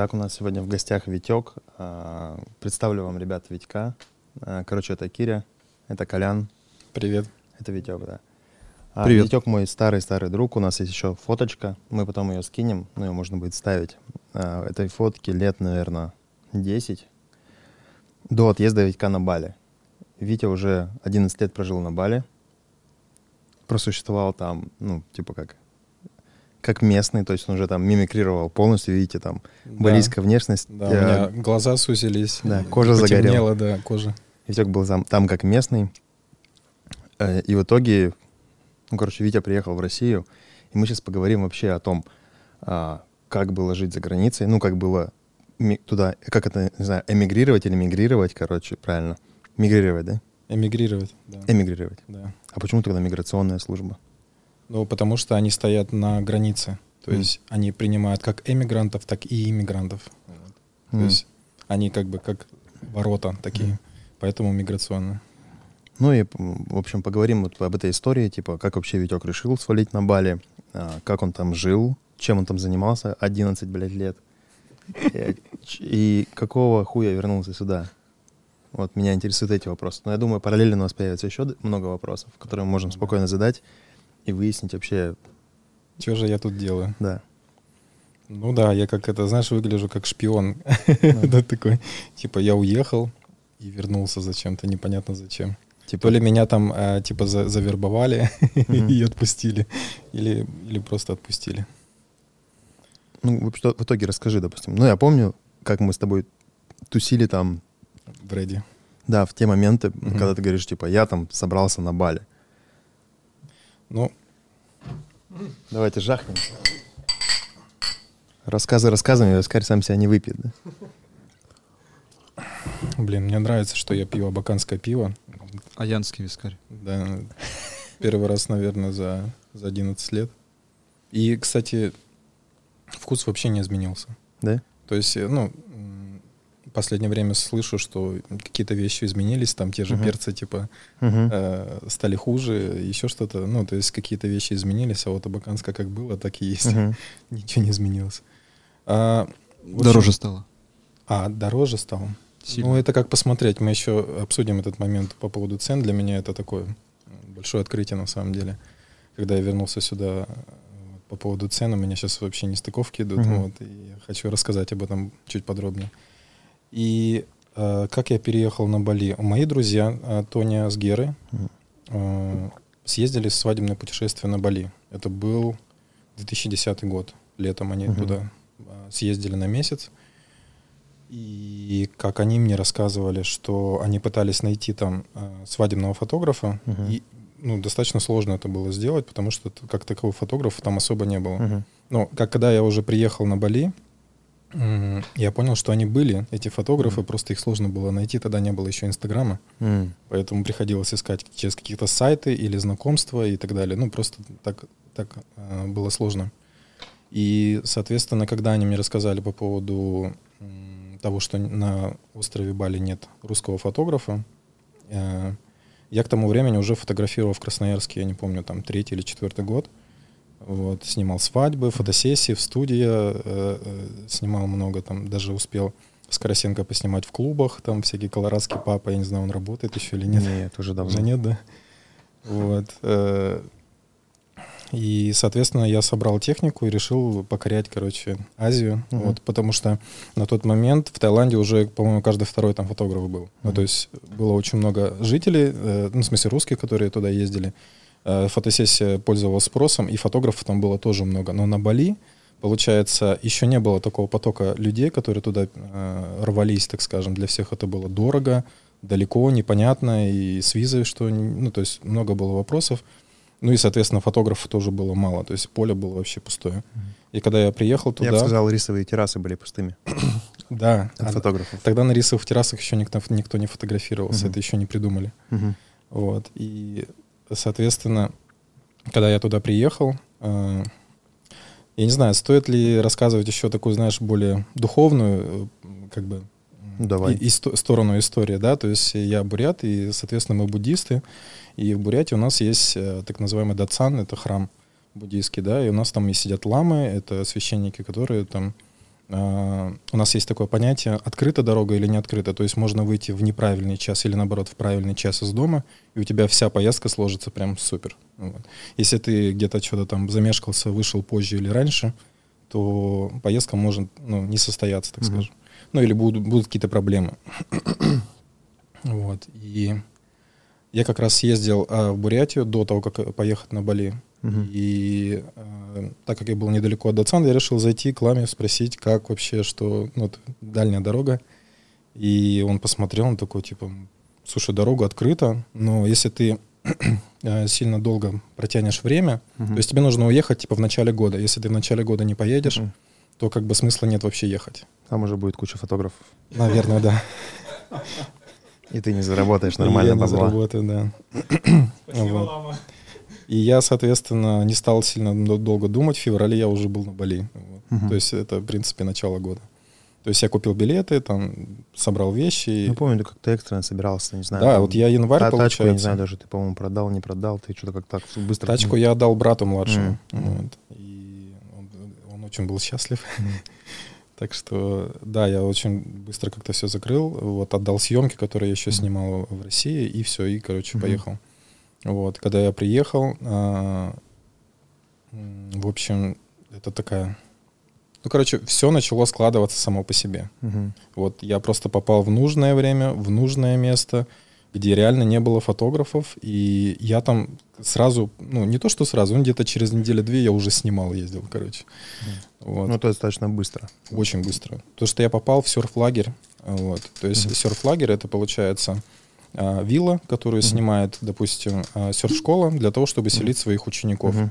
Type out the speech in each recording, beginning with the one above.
Итак, у нас сегодня в гостях Витек. А, представлю вам ребят Витька. А, короче, это Киря, это Колян. Привет. Это Витек, да. А Привет. Витек мой старый-старый друг. У нас есть еще фоточка. Мы потом ее скинем, ну, ее можно будет ставить. Этой фотки лет, наверное, 10. До отъезда Витька на Бали. Витя уже 11 лет прожил на Бали. Просуществовал там, ну, типа как как местный, то есть он уже там мимикрировал полностью, видите, там Да. балийская внешность. Да, у э, меня глаза сузились. Да, кожа потемнела, да, кожа. Витек был там, там как местный. Э, И в итоге, ну, короче, Витя приехал в Россию, и мы сейчас поговорим вообще о том, а, как было жить за границей, ну, как было туда, как это, не знаю, эмигрировать или мигрировать, короче, правильно. Мигрировать, да? Эмигрировать, да. Эмигрировать. да. А почему тогда миграционная служба? Ну, потому что они стоят на границе. То Мгм. есть они принимают как эмигрантов, так и иммигрантов. Вот. То есть они как бы как ворота такие. Поэтому миграционные. Ну и, в общем, поговорим вот об этой истории, типа, как вообще Витек решил свалить на Бали, а, как он там жил, чем он там занимался 11, блядь, лет. И, какого хуя вернулся сюда? Вот меня интересуют эти вопросы. Но я думаю, параллельно у нас появится еще много вопросов, которые мы можем спокойно задать и выяснить вообще, Что же я тут делаю? да. Ну да, я как это, знаешь, выгляжу как шпион. Да, такой, типа, я уехал и вернулся зачем-то, непонятно зачем. Типа, То ли меня там, э, типа, за- завербовали и отпустили, или, или просто отпустили. ну, в что- в итоге расскажи, допустим. Ну, я помню, как мы с тобой тусили там, В рейде. да, в те моменты, когда ты говоришь, типа, я там собрался на Бали. Ну, Давайте жахнем. Рассказы рассказами, Оскар сам себя не выпьет. Да? блин, мне нравится, что я пью абаканское пиво. Аянский вискарь. Да, первый раз, наверное, за, за 11 лет. И, кстати, вкус вообще не изменился. Да? То есть, э, ну, последнее время слышу, что какие-то вещи изменились, там те же Мгм. перцы, типа, Мгм. э, стали хуже, еще что-то. Ну, то есть какие-то вещи изменились, а вот абаканское как было, так и есть. Мгм. Ничего не изменилось. А, общем- Дороже стало. А, дороже стало? Сильно. Ну, это как посмотреть. Мы еще обсудим этот момент по поводу цен. Для меня это такое большое открытие на самом деле. Когда я вернулся сюда э, по поводу цен, у меня сейчас вообще нестыковки идут. Мгм. Вот, и я хочу рассказать об этом чуть подробнее. И э, как я переехал на Бали? Мои друзья, э, Тоня с Мгм. э, съездили в свадебное путешествие на Бали. Это был 2010 год. Летом они Мгм. туда э, съездили на месяц. И как они мне рассказывали, что они пытались найти там э, свадебного фотографа, Мгм. и ну, достаточно сложно это было сделать, потому что как такового фотографа там особо не было. Мгм. Но как когда я уже приехал на Бали, я понял, что они были, эти фотографы, просто их сложно было найти, тогда не было еще Инстаграма. М. Поэтому приходилось искать через какие-то сайты или знакомства и так далее. Ну, просто так, так э, было сложно. И, соответственно, когда они мне рассказали по поводу того, что на острове Бали нет русского фотографа, э, я к тому времени уже фотографировал в Красноярске, я не помню, там третий или четвертый год. Вот, снимал свадьбы, фотосессии в студии, э, э, снимал много, там даже успел с Карасенко поснимать в клубах, там всякий колорадский папа, я не знаю, он работает еще или нет. Нет, уже давно. Уже нет, да? Вот. э, И, соответственно, я собрал технику и решил покорять, короче, Азию. Мгм. Вот, потому что на тот момент в Таиланде уже, по-моему, каждый второй там фотограф был. Ну, Мгм. то есть было очень много жителей, э, ну, в смысле русских, которые туда ездили. Э, Фотосессия пользовалась спросом, и фотографов там было тоже много. Но на Бали, получается, еще не было такого потока людей, которые туда э, рвались, так скажем. Для всех это было дорого, далеко, непонятно, и с визой, что... Ну, то есть много было вопросов. Ну и, соответственно, фотографов тоже было мало. То есть поле было вообще пустое. И когда я приехал туда... Я бы сказал, рисовые террасы были пустыми Да. от а- фотографов. Тогда на рисовых террасах еще никто, никто не фотографировался. Мгм. Это еще не придумали. Мгм. Вот. И, соответственно, когда я туда приехал, э, я не знаю, стоит ли рассказывать еще такую, знаешь, более духовную, э, как бы, давай. и- исто- сторону истории, да, то есть я бурят, и, соответственно, мы буддисты, и в Бурятии у нас есть э, так называемый датсан, это храм буддийский, да, и у нас там и сидят ламы, это священники, которые там у нас есть такое понятие открыта дорога или не открыта. То есть можно выйти в неправильный час или наоборот в правильный час из дома, и у тебя вся поездка сложится прям супер. Вот. Если ты где-то что-то там замешкался, вышел позже или раньше, то поездка может ну, не состояться, так mm-hmm. скажем. Ну или будут, будут какие-то проблемы. вот. И я как раз съездил а, в Бурятию до того, как поехать на Бали. Uh-huh. И э, так как я был недалеко от Дацана, я решил зайти к Ламе, спросить, как вообще, что, ну, вот, дальняя дорога. И он посмотрел, он такой, типа, слушай, дорога открыта, но если ты э, сильно долго протянешь время, uh-huh. то есть тебе нужно уехать, типа, в начале года. Если ты в начале года не поедешь, uh-huh. то как бы смысла нет вообще ехать. Там уже будет куча фотографов. Наверное, да. И ты не заработаешь нормально бабла. Я не заработаю, да. Спасибо, и я, соответственно, не стал сильно долго думать. В феврале я уже был на Бали. Вот. Угу. То есть это, в принципе, начало года. То есть я купил билеты, там, собрал вещи. Ну, помню, ты как-то экстренно собирался, не знаю. Да, там, вот я январь, та, получается. Тачку, не знаю, даже ты, по-моему, продал, не продал, ты что-то как так быстро... Тачку я отдал брату младшему. Mm. Вот. И он, он очень был счастлив. Mm. так что, да, я очень быстро как-то все закрыл. Вот, отдал съемки, которые я еще mm. снимал в России, и все, и, короче, mm-hmm. поехал. Вот, когда я приехал, а, в общем, это такая... Ну, короче, все начало складываться само по себе. Угу. Вот я просто попал в нужное время, в нужное место, где реально не было фотографов, и я там сразу, ну, не то что сразу, ну, где-то через неделю-две я уже снимал, ездил, короче. Угу. Вот. Ну, это достаточно быстро. Очень быстро. То, что я попал в серф-лагерь, вот, то есть угу. серф-лагерь, это получается вилла, которую mm-hmm. снимает, допустим, а, серф-школа для того, чтобы селить своих учеников. Mm-hmm.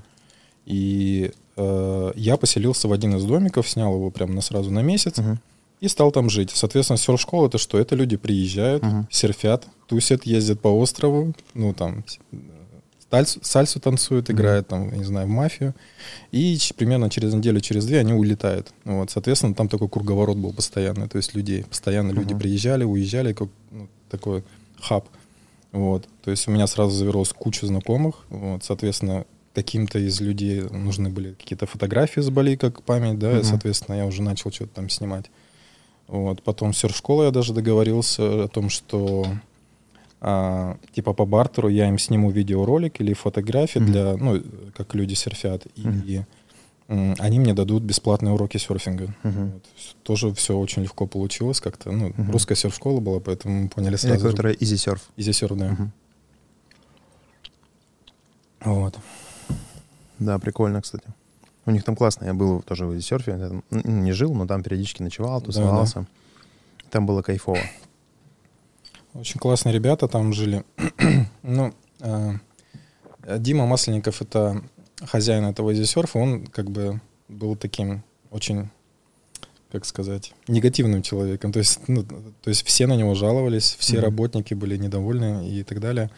И э, я поселился в один из домиков, снял его прямо на сразу на месяц mm-hmm. и стал там жить. Соответственно, серф-школа это что? Это люди приезжают, mm-hmm. серфят, тусят, ездят по острову, ну там сальсу, сальсу танцуют, играют там, не знаю, в мафию. И примерно через неделю, через две они улетают. Вот, соответственно, там такой круговорот был постоянный. То есть людей, постоянно mm-hmm. люди приезжали, уезжали, как ну, такое хаб. Вот. То есть у меня сразу завелось куча знакомых. Вот. Соответственно, каким-то из людей нужны были какие-то фотографии с Бали, как память, да, uh-huh. и, соответственно, я уже начал что-то там снимать. Вот. Потом серф-школа я даже договорился о том, что а, типа по бартеру я им сниму видеоролик или фотографии uh-huh. для, ну, как люди серфят, uh-huh. и они мне дадут бесплатные уроки серфинга. Uh-huh. Вот. Тоже все очень легко получилось как-то. Ну, uh-huh. русская серф-школа была, поэтому мы поняли сразу. Или которая Easy Surf. Easy Surf, да. Uh-huh. Вот. Да, прикольно, кстати. У них там классно. Я был тоже в Easy Surf. Не жил, но там периодически ночевал, тусовался. Да, да. Там было кайфово. Очень классные ребята там жили. ну, э, Дима Масленников — это хозяин этого изисерфа, он как бы был таким очень, как сказать, негативным человеком. То есть, ну, то есть все на него жаловались, все mm-hmm. работники были недовольны и так далее.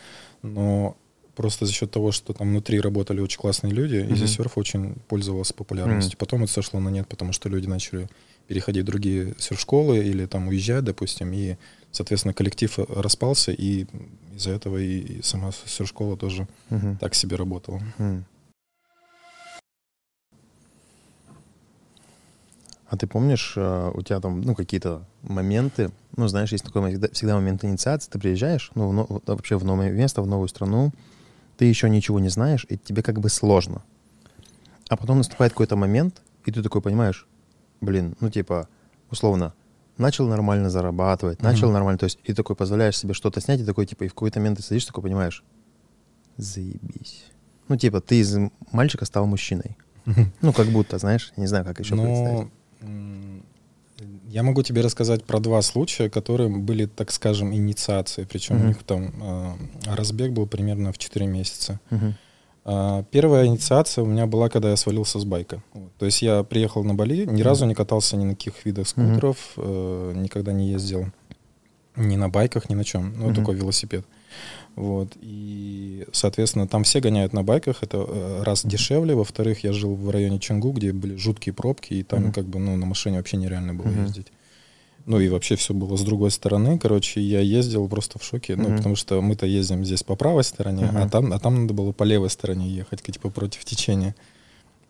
Но просто за счет того, что там внутри работали очень классные люди, mm-hmm. изисерф очень пользовался популярностью. Mm-hmm. Потом это сошло на нет, потому что люди начали переходить в другие серф-школы или там уезжать, допустим, и, соответственно, коллектив распался, и из-за этого и сама серф-школа тоже mm-hmm. так себе работала. Mm-hmm. А ты помнишь, э, у тебя там, ну, какие-то моменты, ну, знаешь, есть такой всегда момент инициации, ты приезжаешь, ну, в, вообще в новое место, в новую страну, ты еще ничего не знаешь, и тебе как бы сложно. А потом наступает какой-то момент, и ты такой понимаешь, блин, ну, типа, условно, начал нормально зарабатывать, mm-hmm. начал нормально, то есть, и такой позволяешь себе что-то снять, и такой, типа, и в какой-то момент ты сидишь, такой понимаешь, заебись. Ну, типа, ты из мальчика стал мужчиной. Ну, как будто, знаешь, не знаю, как еще Но... представить. Я могу тебе рассказать про два случая, которые были, так скажем, инициацией. Причем uh-huh. у них там э, разбег был примерно в 4 месяца. Uh-huh. Э, первая инициация у меня была, когда я свалился с байка. Вот. То есть я приехал на Бали, ни разу не катался ни на каких видах скутеров, uh-huh. э, никогда не ездил ни на байках, ни на чем. Ну, uh-huh. такой велосипед. uh вот. И, соответственно, там все гоняют на байках. Это э, раз дешевле. Во-вторых, я жил в районе Чангу, где были жуткие пробки, и там mm-hmm. как бы ну, на машине вообще нереально было mm-hmm. ездить. Ну и вообще все было с другой стороны. Короче, я ездил просто в шоке. Mm-hmm. Ну, потому что мы-то ездим здесь по правой стороне, mm-hmm. а, там, а там надо было по левой стороне ехать, типа против течения.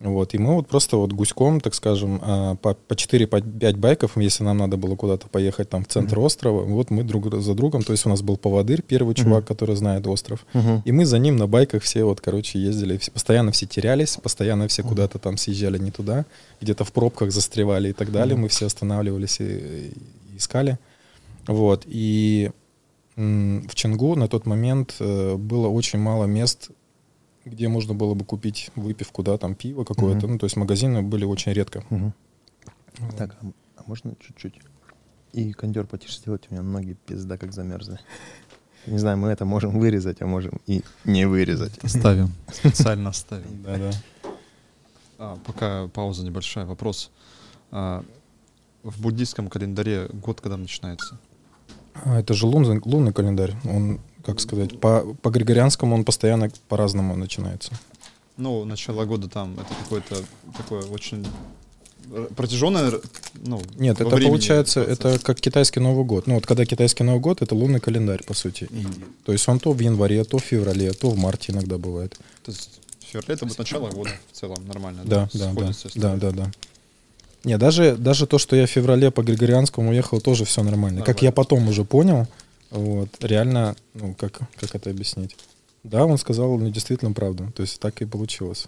Вот, и мы вот просто вот гуськом, так скажем, а, по, по 4-5 байков, если нам надо было куда-то поехать там в центр mm-hmm. острова, вот мы друг за другом, то есть у нас был поводырь, первый mm-hmm. чувак, который знает остров, mm-hmm. и мы за ним на байках все вот, короче, ездили, все, постоянно все терялись, постоянно все mm-hmm. куда-то там съезжали не туда, где-то в пробках застревали и так далее, mm-hmm. мы все останавливались и, и искали, вот, и в Ченгу на тот момент э, было очень мало мест, где можно было бы купить выпивку, да, там пиво какое-то. Угу. Ну, то есть магазины были очень редко. Угу. Вот. Так, а, а можно чуть-чуть? И кондер потише сделать, у меня ноги пизда как замерзли. Не знаю, мы это можем вырезать, а можем и не вырезать. Оставим. Специально оставим. Да-да. А, пока пауза небольшая. Вопрос. А, в буддийском календаре год когда начинается? А, это же лунный, лунный календарь. Он как сказать, по, по григорианскому он постоянно по-разному начинается. Ну, начало года там, это какое-то такое очень протяженное, ну, Нет, это получается, процесс. это как китайский Новый год. Ну, вот когда китайский Новый год, это лунный календарь, по сути. И, то есть он то в январе, то в феврале, то в марте иногда бывает. То есть в феврале это будет начало года в целом нормально, да? Да, да, да, да, да, да. Не, даже, даже то, что я в феврале по Григорианскому уехал, тоже все нормально. нормально. Как я потом уже понял, вот, реально, ну, как, как это объяснить? Да, он сказал мне действительно правду. То есть так и получилось.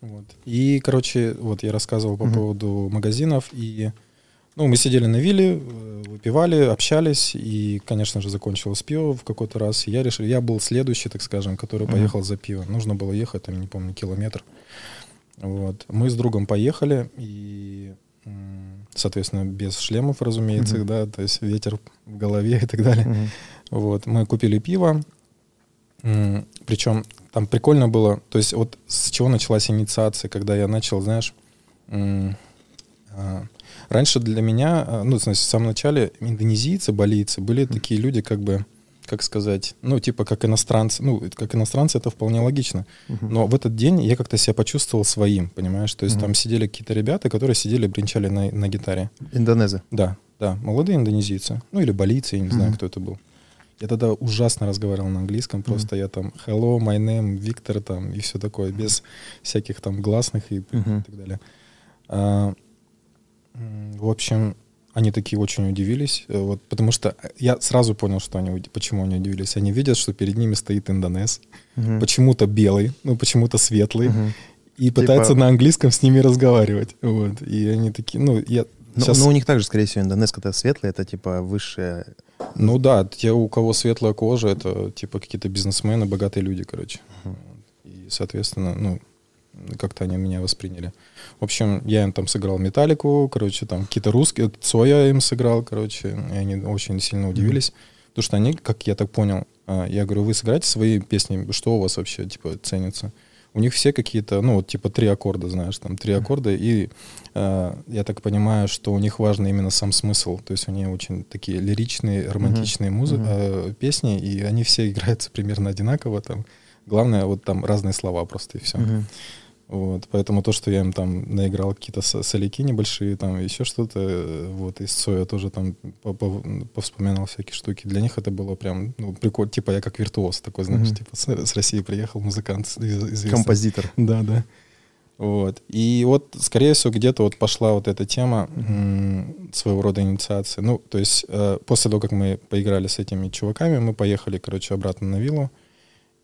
Вот. И, короче, вот я рассказывал по mm-hmm. поводу магазинов, и ну, мы сидели на вилле, э, выпивали, общались, и, конечно же, закончилось пиво в какой-то раз. И я решил, я был следующий, так скажем, который mm-hmm. поехал за пиво. Нужно было ехать, там, не помню, километр. Вот. Мы с другом поехали, и соответственно, без шлемов, разумеется, mm-hmm. да, то есть ветер в голове и так далее. Mm-hmm. Вот, мы купили пиво, причем там прикольно было, то есть вот с чего началась инициация, когда я начал, знаешь, а, раньше для меня, а, ну, значит, в самом начале индонезийцы, балийцы были mm-hmm. такие люди, как бы, как сказать, ну, типа, как иностранцы, ну, как иностранцы это вполне логично. Uh-huh. Но в этот день я как-то себя почувствовал своим, понимаешь? То есть uh-huh. там сидели какие-то ребята, которые сидели, бренчали на, на гитаре. Индонезы? Да, да, молодые индонезийцы. Ну, или балийцы, я не uh-huh. знаю, кто это был. Я тогда ужасно разговаривал на английском, просто uh-huh. я там hello, my name, Виктор там и все такое, без всяких там гласных и, uh-huh. и так далее. А, в общем, они такие очень удивились, э, вот, потому что я сразу понял, что они, почему они удивились. Они видят, что перед ними стоит индонез, угу. почему-то белый, ну почему-то светлый, угу. и типа... пытается на английском с ними разговаривать. Вот. И они такие, ну, я... Но, сейчас... но у них также, скорее всего, индонез, когда светлый, это типа высшее... Ну да, те, у кого светлая кожа, это типа какие-то бизнесмены, богатые люди, короче. Угу. И, соответственно, ну, как-то они меня восприняли. В общем, я им там сыграл металлику, короче, там какие-то русские, Цоя им сыграл, короче, и они очень сильно удивились. Mm-hmm. Потому что они, как я так понял, а, я говорю, вы сыграете свои песни, что у вас вообще, типа, ценится? У них все какие-то, ну, вот, типа, три аккорда, знаешь, там, три аккорда, и э, я так понимаю, что у них важно именно сам смысл, то есть они очень такие лиричные, романтичные mm-hmm. музы-. Э, песни, и они все играются примерно одинаково, там, главное, вот там разные слова просто, и все. Mm-hmm. Вот, поэтому то, что я им там наиграл какие-то соляки небольшие, там еще что-то, вот, из Соя тоже там повспоминал всякие штуки. Для них это было прям, ну, прикольно, типа я как виртуоз такой, знаешь, mm-hmm. типа с, с России приехал музыкант известный. Композитор. Да, да. Вот. И вот, скорее всего, где-то вот пошла вот эта тема mm-hmm. своего рода инициации. Ну, то есть э, после того, как мы поиграли с этими чуваками, мы поехали, короче, обратно на виллу.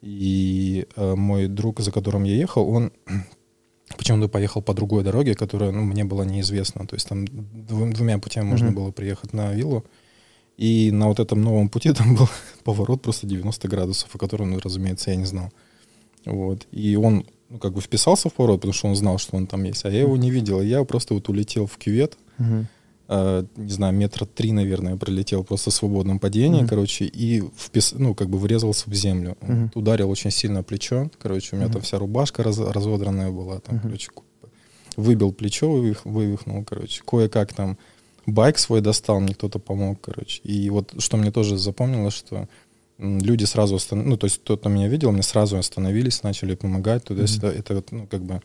И э, мой друг, за которым я ехал, он почему-то поехал по другой дороге, которая ну, мне была неизвестна. То есть там двум, двумя путями mm-hmm. можно было приехать на виллу. И на вот этом новом пути там был поворот просто 90 градусов, о котором, ну, разумеется, я не знал. Вот. И он ну, как бы вписался в поворот, потому что он знал, что он там есть, а я его не видел. И я просто вот улетел в кювет, mm-hmm. Э, не знаю, метра три, наверное, пролетел просто в свободном падении, mm-hmm. короче, и впис, ну, как бы врезался в землю. Mm-hmm. Ударил очень сильно плечо, короче, у меня mm-hmm. там вся рубашка раз, разодранная была, там, mm-hmm. короче, выбил плечо, вывих, вывихнул, короче, кое-как там байк свой достал, мне кто-то помог, короче. И вот что мне тоже запомнилось, что люди сразу остановились, ну, то есть кто-то меня видел, мне сразу остановились, начали помогать туда-сюда. Mm-hmm. Это, это, ну, как бы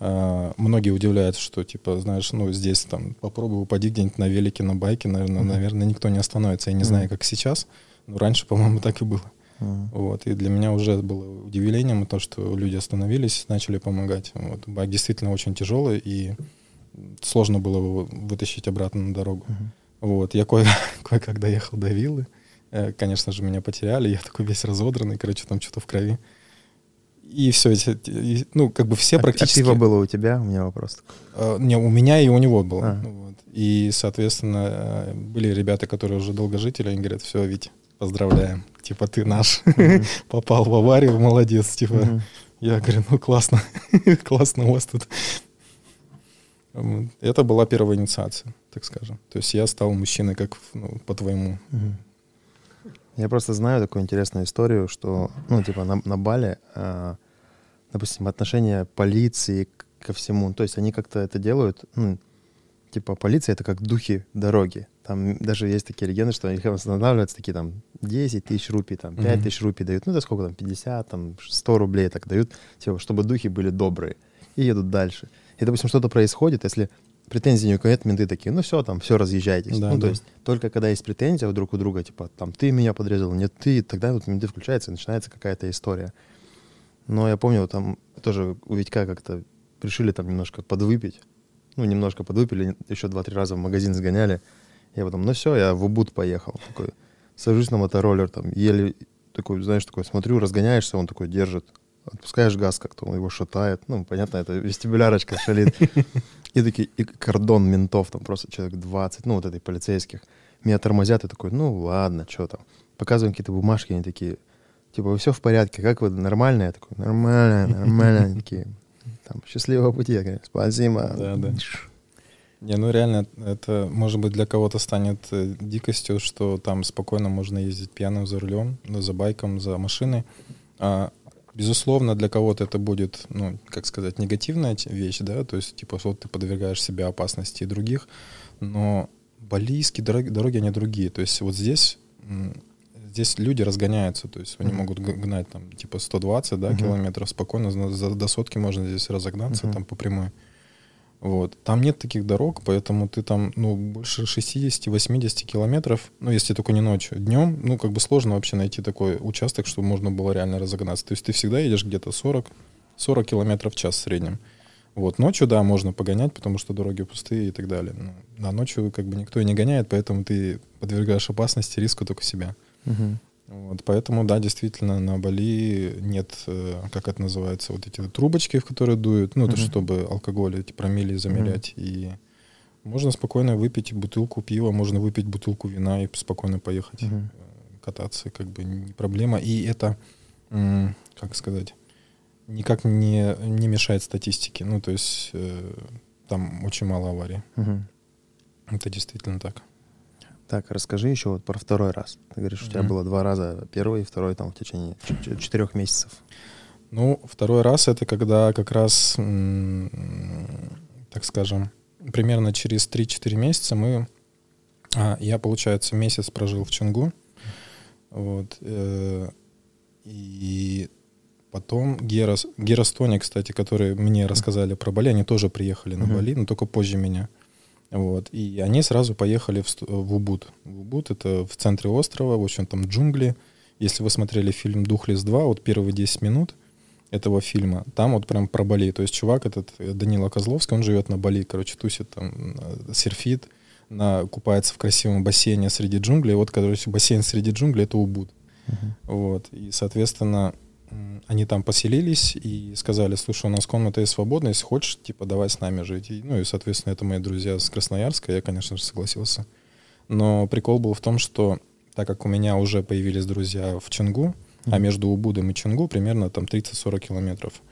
многие удивляются, что, типа, знаешь, ну, здесь там попробуй упади где-нибудь на велике, на байке, наверное, mm-hmm. наверное, никто не остановится. Я не mm-hmm. знаю, как сейчас, но раньше, по-моему, так и было. Мгм. Вот, и для меня уже было удивлением то, что люди остановились, начали помогать. Вот. Байк действительно очень тяжелый, и сложно было его вытащить обратно на дорогу. Мгм. Вот, я кое- кое-как доехал до виллы. Э, Конечно же, меня потеряли, я такой весь разодранный, короче, там что-то в крови. И все, ну, как бы все А- практически... А пиво было у тебя? У меня вопрос. Э, Не, у меня и у него было. А. Вот. И, соответственно, э, были ребята, которые уже долгожители, они говорят, все, Вить, поздравляем. Типа, ты наш. Попал в аварию, молодец. Типа, я говорю, ну классно, классно у вас тут. Это была первая инициация, так скажем. То есть я стал мужчиной, как ну, по-твоему. Мгм. Я просто знаю такую интересную историю, что, ну, типа, на, на Бали, а, допустим, отношение полиции ко всему, то есть они как-то это делают, ну, типа, полиция — это как духи дороги. Там даже есть такие легенды, что их останавливаются такие там 10 тысяч рупий, там 5 Мгм. тысяч рупий дают, ну, это сколько там, 50, там 100 рублей так дают, типа, чтобы духи были добрые и едут дальше. И, допустим, что-то происходит, если претензий ни у кого нет, менты такие, ну все, там, все, разъезжайтесь. Да, ну, то да. есть только когда есть претензия у друг у друга, типа, там, ты меня подрезал, нет, ты, тогда вот менты включаются, и начинается какая-то история. Но я помню, там тоже у Витька как-то решили там немножко подвыпить. Ну, немножко подвыпили, еще два-три раза в магазин сгоняли. Я потом, ну все, я в Убуд поехал. Такой, сажусь на мотороллер, там, еле, такой, знаешь, такой, смотрю, разгоняешься, он такой держит. Отпускаешь газ как-то, он его шатает. Ну, понятно, это вестибулярочка шалит. И такие, и кордон ментов, там просто человек 20, ну, вот этой полицейских. Меня тормозят, и такой, ну, ладно, что там. Показываем какие-то бумажки, они такие, типа, все в порядке, как вы, нормально? Я такой, нормально, нормально. Они такие, там, счастливого пути. Я говорю, спасибо. Да, да. Не, ну реально, это, может быть, для кого-то станет э, дикостью, что там спокойно можно ездить пьяным за рулем, ну, за байком, за машиной. А, безусловно, для кого-то это будет, ну, как сказать, негативная вещь, да, то есть, типа, вот ты подвергаешь себя опасности и других, но балийские дороги, дороги, они другие. То есть вот здесь, здесь люди разгоняются, то есть они Мгм. могут гнать там, типа, 120, да, Мгм. километров спокойно, за- за- до сотки можно здесь разогнаться, Мгм. там, по прямой. Вот. Там нет таких дорог, поэтому ты там, ну, больше 60-80 километров, ну, если только не ночью. Днем, ну, как бы сложно вообще найти такой участок, чтобы можно было реально разогнаться. То есть ты всегда едешь где-то 40, 40 километров в час в среднем. Вот. Ночью, да, можно погонять, потому что дороги пустые и так далее. Ну, а ночью как бы никто и не гоняет, поэтому ты подвергаешь опасности, риску только себя. Мгм. Вот, поэтому, да, действительно, на Бали нет, э, как это называется, вот эти трубочки, в которые дуют, ну, это Мгм. чтобы алкоголь, эти промили замерять. И можно спокойно выпить бутылку пива, можно выпить бутылку вина и спокойно поехать э, кататься, как бы не проблема. И это, как сказать, никак не, не мешает статистике. Ну, то есть э, там очень мало аварий. Мгм. Это действительно так. Так, расскажи еще вот про второй раз. Ты говоришь, у тебя Мгм. было два раза, первый и второй там в течение четырех месяцев. Ну, второй раз это когда как раз, так скажем, примерно через 3-4 месяца мы... а, я, получается, месяц прожил в Чунгу. Вот. э, и потом Герас, Герастони, кстати, которые мне рассказали про Бали, они тоже приехали на. Бали, но только позже меня. Вот. И они сразу поехали в, в Убуд. В Убуд — это в центре острова, в общем, там джунгли. Если вы смотрели фильм «Духлес 2», вот первые 10 минут этого фильма, там вот прям про Бали. То есть чувак этот, э, Данила Козловский, он живет на Бали, короче, тусит там, э, серфит, на, купается в красивом бассейне среди джунглей. Вот, короче, бассейн среди джунглей — это Убуд. Мгм. Вот. И, соответственно, они там поселились и сказали, слушай, у нас комната есть свободная, если хочешь, типа, давай с нами жить. И, ну и, соответственно, это мои друзья с Красноярска, я, конечно же, согласился. Но прикол был в том, что так как у меня уже появились друзья в Чунгу, а Мгм. между Убудом и Чунгу примерно там 30-40 километров.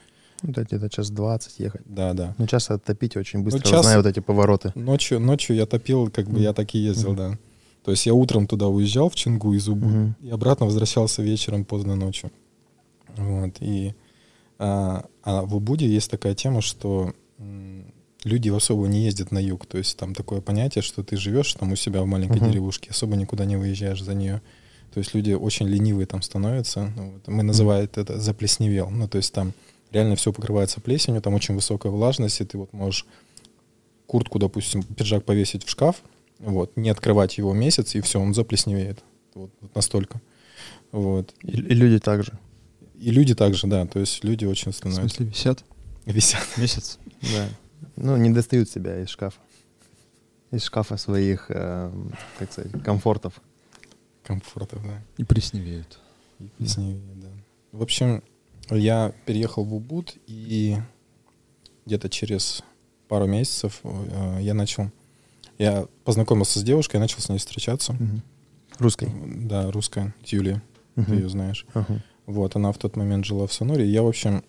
Ну, да, где-то час 20 ехать. Да, да. Ну, час оттопить очень быстро, час- зная вот эти повороты. Ночью, ночью я топил, как бы Мгм. я так и ездил, Мгм. да. То есть я утром туда уезжал в Чунгу из Убуда, Мгм. и обратно возвращался вечером поздно ночью. Вот. И, а, а в Убуде есть такая тема, что люди особо не ездят на юг. То есть там такое понятие, что ты живешь там у себя в маленькой Мгм. деревушке, особо никуда не выезжаешь за нее. То есть люди очень ленивые там становятся. Ну, вот. Мы называем это заплесневел. Ну, то есть там реально все покрывается плесенью, там очень высокая влажность, и ты вот можешь куртку, допустим, пиджак повесить в шкаф, вот, не открывать его месяц, и все, он заплесневеет. Вот, вот настолько. Вот. И, и люди также. И люди также, да, то есть люди очень В становятся... смысле, висят Висят. месяц? Да. Ну, не достают себя из шкафа. Из шкафа своих, э, как сказать, комфортов. Комфортов, да. И плесневеют. И плесневее, да. В общем, я переехал в Убуд, и где-то через пару месяцев э, я начал... Я познакомился с девушкой, я начал с ней встречаться. Русской. Да, русская, Юлия, ты Мгм. ее знаешь. Ага. Вот, она в тот момент жила в Соноре. Я, в общем,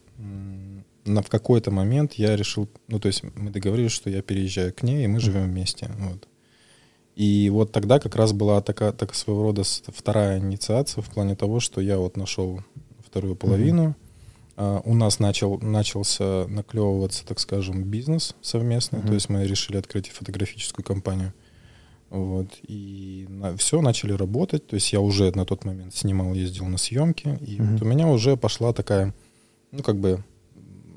на, в какой-то момент я решил, ну, то есть мы договорились, что я переезжаю к ней, и мы живем вместе. Вот. И вот тогда как раз была такая, так своего рода вторая инициация в плане того, что я вот нашел вторую половину. А, у нас начал, начался наклевываться, так скажем, бизнес совместный. Мгм. То есть мы решили открыть фотографическую компанию. Вот. И все, начали работать. То есть я уже на тот момент снимал, ездил на съемки. И Мгм. вот у меня уже пошла такая, ну, как бы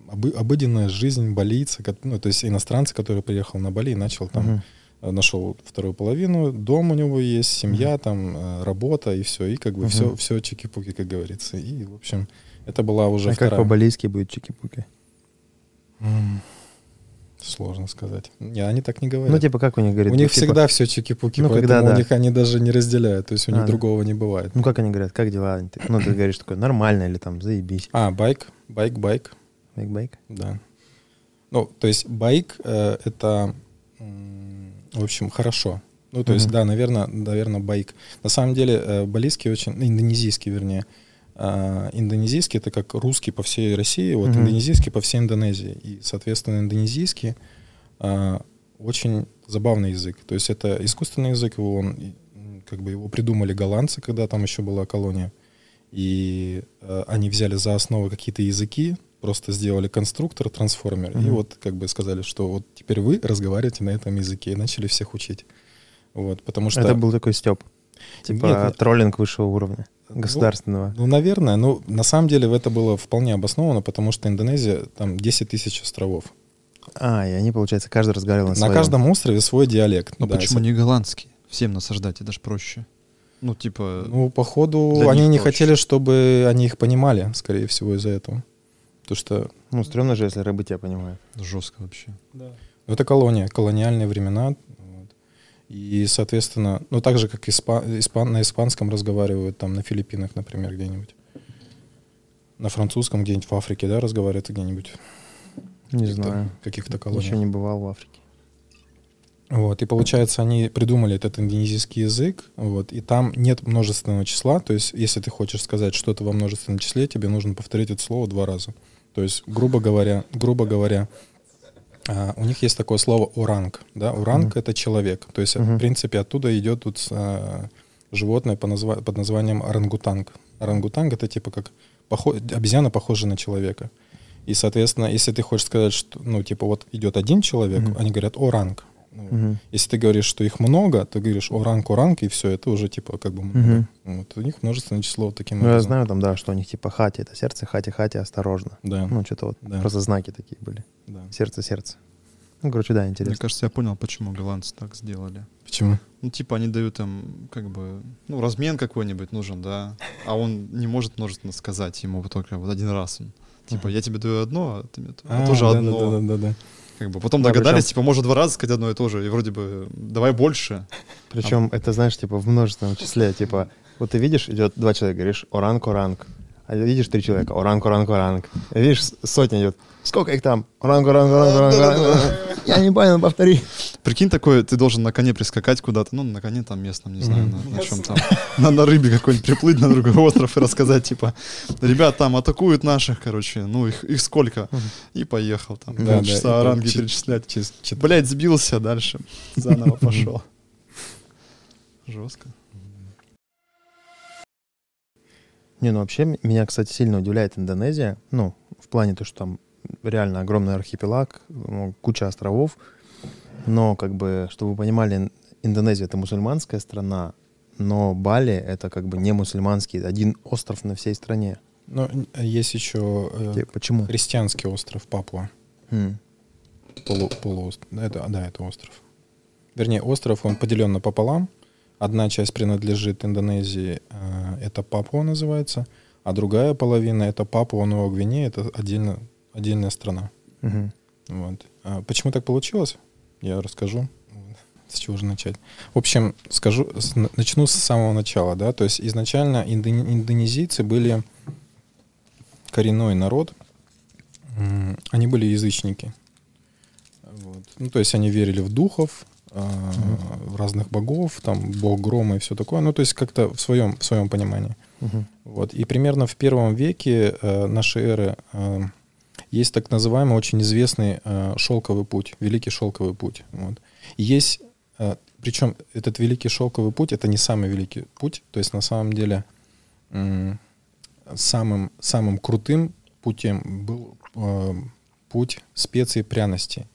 обы- обыденная жизнь балийца. Ну, то есть иностранца, который приехал на Бали и начал там, Мгм. э, нашел вторую половину, дом у него есть, семья, там, э, работа и все. И как бы Мгм. все, все чики-пуки, как говорится. И, в общем, это была уже А как вторая... по-балийски будет чики-пуки? М, Сложно сказать. Не, они так не говорят. Ну, типа, как у них говорят? у них типа- всегда все чики-пуки, Ну, поэтому когда у да. них они даже не разделяют, то есть у них А, да. другого не бывает. Ну, как они говорят, как дела? Ну, ты говоришь такое, нормально или там, заебись. А, байк, байк, байк, Байк-байк. да. Ну, то есть байк э, это, в общем, хорошо. Ну, то есть, Мгм. да, наверное, наверное, байк. На самом деле, э, балийский очень, ну, индонезийский, вернее, А, индонезийский это как русский по всей России, вот Мгм. индонезийский по всей Индонезии. И, соответственно, индонезийский а, очень забавный язык. То есть это искусственный язык, его, он, и, как бы его придумали голландцы, когда там еще была колония. И э, они взяли за основу какие-то языки, просто сделали конструктор, трансформер, и Мгм. вот как бы сказали, что вот теперь вы разговариваете на этом языке, и начали всех учить. Вот, потому что... Это был такой степ. Типа Нет, троллинг высшего уровня. Ну, Государственного. Ну, наверное. Ну, на самом деле это было вполне обосновано, потому что Индонезия, там 10 тысяч островов. А, и они, получается, каждый разговаривал на На своем. каждом острове свой диалект. Ну Да, почему с- не голландский? Всем насаждать, это же проще. Ну, типа, Ну, походу, они не проще. хотели, чтобы они их понимали, скорее всего, из-за этого. Потому что Ну, стрёмно же, если рыбы тебя понимают. жестко вообще. это колония, колониальные времена. И, соответственно, ну, так же, как испа- испан- на испанском разговаривают, там, на Филиппинах, например, где-нибудь. На французском где-нибудь в Африке, да, разговаривают где-нибудь Не каких-то- знаю. каких-то колониях. Еще не бывал в Африке. Вот, и получается, они придумали этот индонезийский язык, вот, и там нет множественного числа, то есть, если ты хочешь сказать что-то во множественном числе, тебе нужно повторить это слово два раза. То есть, грубо говоря, грубо говоря, а, у них есть такое слово оранг, да, оранг Мгм. это человек, то есть, Мгм. в принципе, оттуда идет тут а, животное по назва- под названием орангутанг. Орангутанг это типа как похо- обезьяна, похожая на человека. И, соответственно, если ты хочешь сказать, что, ну, типа, вот идет один человек, Мгм. они говорят оранг. Ну, Мгм. если ты говоришь, что их много, ты говоришь оранг, оранг, и все, это уже типа как бы много. Мгм. Вот, у них множественное число вот таким Ну, я образом. знаю там, да, что у них типа хати, это сердце, хати, хати, осторожно. Да, Ну, что-то вот, Да. просто знаки такие были. да. Сердце, сердце. Ну, короче, да, Мне интересно. кажется, я понял, почему голландцы так сделали. Почему? Ну, типа, они дают им, как бы, ну, размен какой-нибудь нужен, да, а он не может множественно сказать, ему только вот один раз он. Типа, я тебе даю одно, а ты мне то- А, тоже да, одно. Да, да, да, да. Как бы потом Да, догадались, причем- типа, может два раза сказать одно и то же, и вроде бы давай больше. Причем это, знаешь, типа в множественном числе, типа, вот ты видишь, идет два человека, говоришь, оранг, оранг. А видишь три человека, оранг, оранг, оранг. Видишь, сотня идет. Сколько их там? Оранг, оранг, оранг, оранг, оранг. Я не понял, повтори. Прикинь, такое, ты должен на коне прискакать куда-то, ну, на коне там местном, не знаю, на, чем там. На, на рыбе какой-нибудь приплыть на другой остров и рассказать, типа, ребят, там атакуют наших, короче, ну, их, их сколько? И поехал там, Да, да, полчаса и ранги чит- перечислять. Чис- чит- Блять, сбился дальше, заново пошел. Жестко. Не, ну вообще меня, кстати, сильно удивляет Индонезия. Ну, в плане то, что там реально огромный архипелаг, куча островов. Но, как бы, чтобы вы понимали, Ин- Индонезия — это мусульманская страна, но Бали — это как бы не мусульманский, один остров на всей стране. Но есть еще э, Почему? христианский остров Папуа. М. Полу, полуостров. Это, да, это остров. Вернее, остров, он поделен напополам. Одна часть принадлежит Индонезии, э, это Папуа называется, а другая половина это Папуа Новая Гвинея, это отдельно, отдельная страна. Мгм. Вот. А почему так получилось? Я расскажу. С чего же начать? В общем, скажу, начну с самого начала, да. То есть изначально индоне- индонезийцы были коренной народ. Они были язычники. Вот. Ну, то есть они верили в духов, в разных богов, там бог грома и все такое. Ну, то есть как-то в своем, в своем понимании. Мгм. Вот. И примерно в первом веке э, нашей эры э, есть так называемый очень известный э, шелковый путь, великий шелковый путь. Вот. Есть, э, причем этот великий шелковый путь это не самый великий путь, то есть на самом деле м, самым самым крутым путем был э, путь специй и пряностей.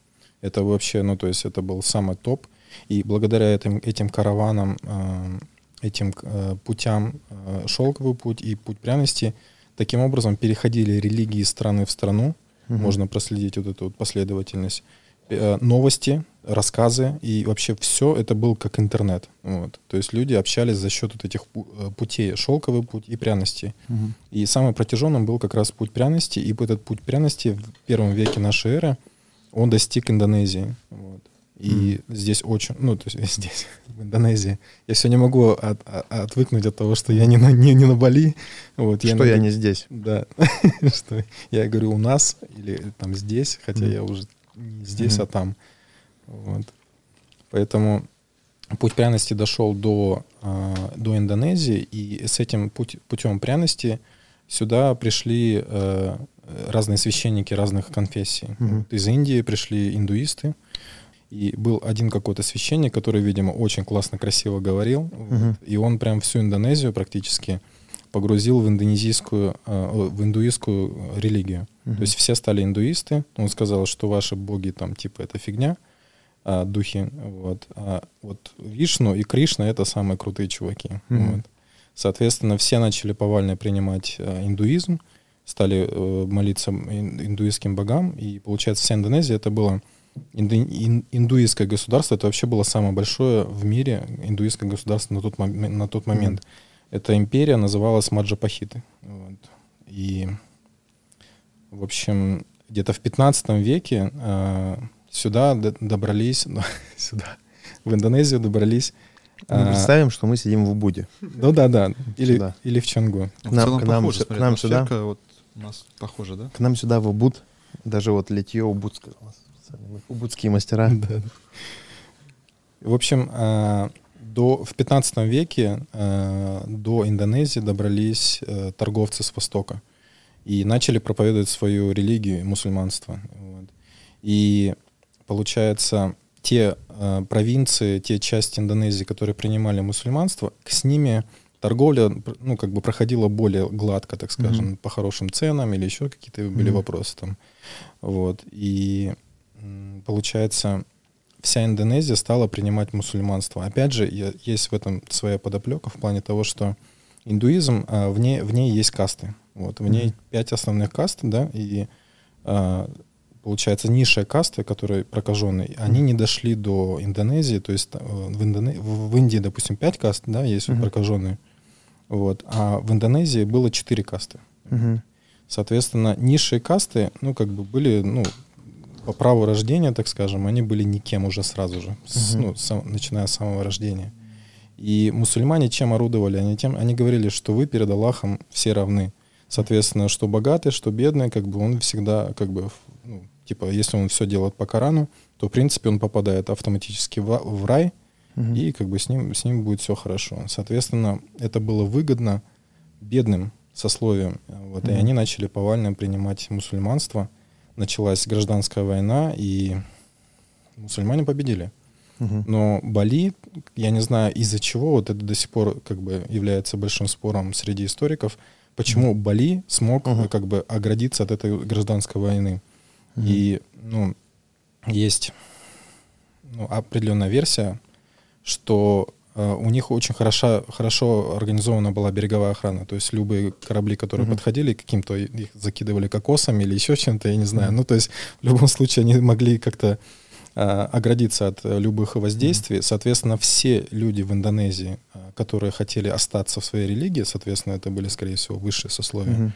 Это вообще, ну то есть это был самый топ. И благодаря этим, этим караванам, э, этим э, путям, э, шелковый путь и путь пряности, таким образом переходили религии из страны в страну. Мгм. Можно проследить вот эту вот последовательность. Новости, рассказы и вообще все это был как интернет. Вот. То есть люди общались за счет вот этих пу- путей, шелковый путь и пряности. Мгм. И самым протяженным был как раз путь пряности, и этот путь пряности в первом веке нашей эры, он достиг Индонезии. Вот. И здесь очень, ну, то есть здесь, в Индонезии. Я все не могу от- от- отвыкнуть от того, что я не на, не, не на Бали. Вот, Что на- я не здесь? Да, что я говорю у нас или там здесь, хотя Мгм. я уже не здесь, Мгм. а там. Вот. Поэтому путь пряности дошел до, а, до Индонезии, и с этим путь, путем пряности сюда пришли э, разные священники разных конфессий. Вот из Индии пришли индуисты, и был один какой-то священник, который, видимо, очень классно, красиво говорил, вот, Мгм. и он прям всю Индонезию практически погрузил в индонезийскую, э, о, в индуистскую религию. Мгм. То есть все стали индуисты. Он сказал, что ваши боги там типа это фигня, а, духи. Вот. А вот Вишну и Кришна это самые крутые чуваки. Мгм. Вот. Соответственно, все начали повально принимать э, индуизм, стали э, молиться ин- индуистским богам, и получается вся Индонезия это было инду- ин- индуистское государство, это вообще было самое большое в мире индуистское государство на тот, на тот момент. Эта империя называлась Маджапахиты. Вот. И, в общем, где-то в 15 веке э, сюда добрались, ну, сюда, в Индонезию добрались. Мы а, представим, что мы сидим в Убуде. ну да, да, или, Сюда. или в Чангу. К нам- в целом нам похоже, смотри, к нам сюда. вот у нас похоже, да? К нам сюда в Убуд, даже вот литье убудское. Убудские мастера. В общем, э, до, в 15 веке э, до Индонезии добрались э, торговцы с Востока и начали проповедовать свою религию, мусульманство. Вот. И получается, те провинции, те части Индонезии, которые принимали мусульманство, к- с ними торговля, ну, как бы проходила более гладко, так скажем, Мгм. по хорошим ценам или еще какие-то были Мгм. вопросы там. Вот. И получается, вся Индонезия стала принимать мусульманство. Опять же, я- есть в этом своя подоплека в плане того, что индуизм, а, в ней, в ней есть касты. Вот, в ней Мгм. пять основных каст, да, и а, получается низшая каста, которые прокаженные, они не дошли до Индонезии, то есть э, в, Индоне- в Индии, допустим, пять каст, да, есть Мгм. прокаженные, вот, а в Индонезии было четыре касты. Мгм. Соответственно, низшие касты, ну, как бы были, ну, по праву рождения, так скажем, они были никем уже сразу же, с- Мгм. ну, сам- начиная с самого рождения. И мусульмане чем орудовали? Они, тем, они говорили, что вы перед Аллахом все равны. Соответственно, что богатый, что бедный, как бы он всегда, как бы, ну, типа, если он все делает по Корану, то, в принципе, он попадает автоматически в, в рай, Мгм. и как бы с ним, с ним будет все хорошо. Соответственно, это было выгодно бедным сословием. Вот, И Мгм. они начали повально принимать мусульманство. Началась гражданская война, и мусульмане победили. Мгм. Но Бали, я не знаю из-за чего, вот это до сих пор как бы является большим спором среди историков, почему Бали смог э, как бы оградиться от этой гражданской войны. Мгм. И ну, есть ну, определенная версия, что э, у них очень хороша, хорошо организована была береговая охрана. То есть любые корабли, которые Мгм. подходили каким-то, их закидывали кокосами или еще чем-то, я не знаю. Ну, то есть в любом случае они могли как-то э, оградиться от э, любых воздействий. Соответственно, все люди в Индонезии, которые хотели остаться в своей религии, соответственно, это были, скорее всего, высшие сословия, Мгм.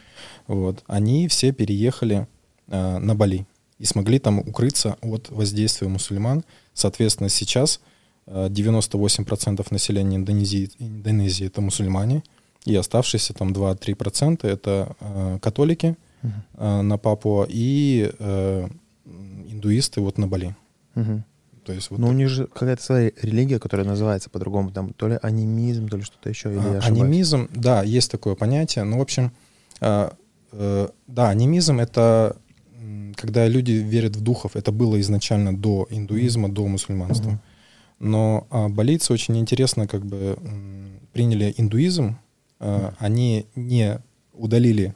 вот, они все переехали э, на Бали и смогли там укрыться от воздействия мусульман. Соответственно, сейчас 98% населения Индонезии, Индонезии это мусульмане, и оставшиеся там 2-3% это э, католики э, на Папуа и э, индуисты вот на Бали. Мгм. То есть вот Ну, у них же какая-то своя религия, которая называется по-другому, там то ли анимизм, то ли что-то еще, или А, я ошибаюсь? Анимизм, да, есть такое понятие. Ну, в общем, э, э, да, анимизм это когда люди верят в духов. Это было изначально до индуизма, до мусульманства. Мгм. Но а, балийцы очень интересно как бы приняли индуизм. Э, Они не удалили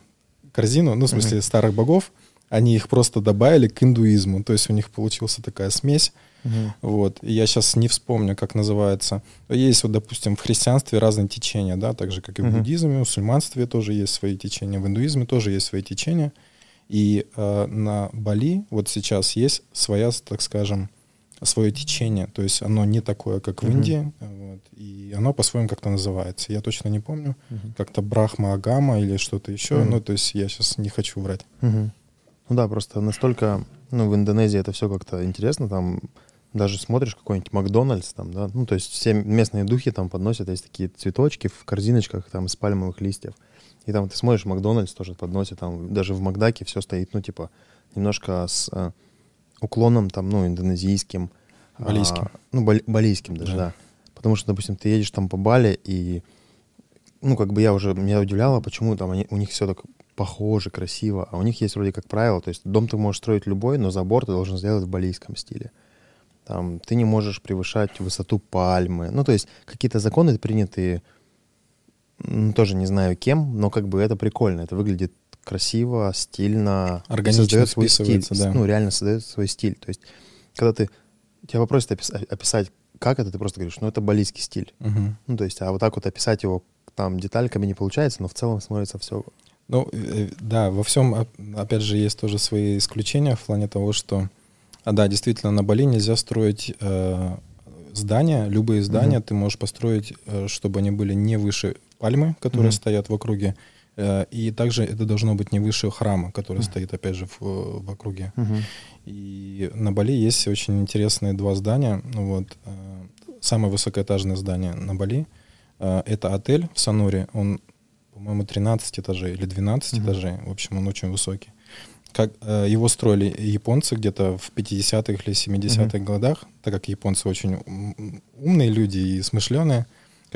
корзину, ну, в смысле, старых богов, они их просто добавили к индуизму. То есть у них получилась такая смесь. Мгм. Вот. И я сейчас не вспомню, как называется. Есть вот, допустим, в христианстве разные течения, да, так же, как и в Мгм. буддизме, в мусульманстве тоже есть свои течения, в индуизме тоже есть свои течения. И э, на Бали вот сейчас есть своя, так скажем, свое течение. То есть оно не такое, как в. Индии. Вот, и оно по-своему как-то называется. Я точно не помню. Мгм. Как-то Брахма Агама или что-то еще. Мгм. Ну, то есть я сейчас не хочу врать. Мгм. Ну да, просто настолько, ну, в Индонезии это все как-то интересно, там даже смотришь какой-нибудь Макдональдс, там, да, ну, то есть все местные духи там подносят, есть такие цветочки в корзиночках там из пальмовых листьев. И там ты смотришь, Макдональдс тоже подносит, там даже в Макдаке все стоит, ну, типа, немножко с э, уклоном там, ну, индонезийским. а, Балийским. ну, бали- балийским даже, Да. да. Потому что, допустим, ты едешь там по Бали, и, ну, как бы я уже, меня удивляло, почему там они, у них все так похоже, красиво, а у них есть вроде как правило, то есть дом ты можешь строить любой, но забор ты должен сделать в балийском стиле. Там ты не можешь превышать высоту пальмы. Ну, то есть какие-то законы принятые, м, тоже не знаю кем, но как бы это прикольно, это выглядит красиво, стильно, Органично создает свой стиль, да. ну, реально создает свой стиль. То есть, когда ты, тебя попросят опис- описать, как это, ты просто говоришь, ну, это балийский стиль. Мгм. Ну, то есть, а вот так вот описать его там детальками не получается, но в целом смотрится все. Ну, э, да, во всем, оп- опять же, есть тоже свои исключения в плане того, что, а, да, действительно, на Бали нельзя строить э, здания, любые здания Мгм. ты можешь построить, э, чтобы они были не выше пальмы, которые Мгм. стоят в округе, э, и также это должно быть не выше храма, который Мгм. стоит, опять же, в, э, в округе. И на Бали есть очень интересные два здания. Ну вот, э, самое высокоэтажное здание на Бали э, это отель в Сануре. Он, по-моему, 13 этажей или 12 Мгм. этажей. В общем, он очень высокий. Как, э, его строили японцы где-то в 50-х или 70-х годах, так как японцы очень ум- умные люди и смышленые.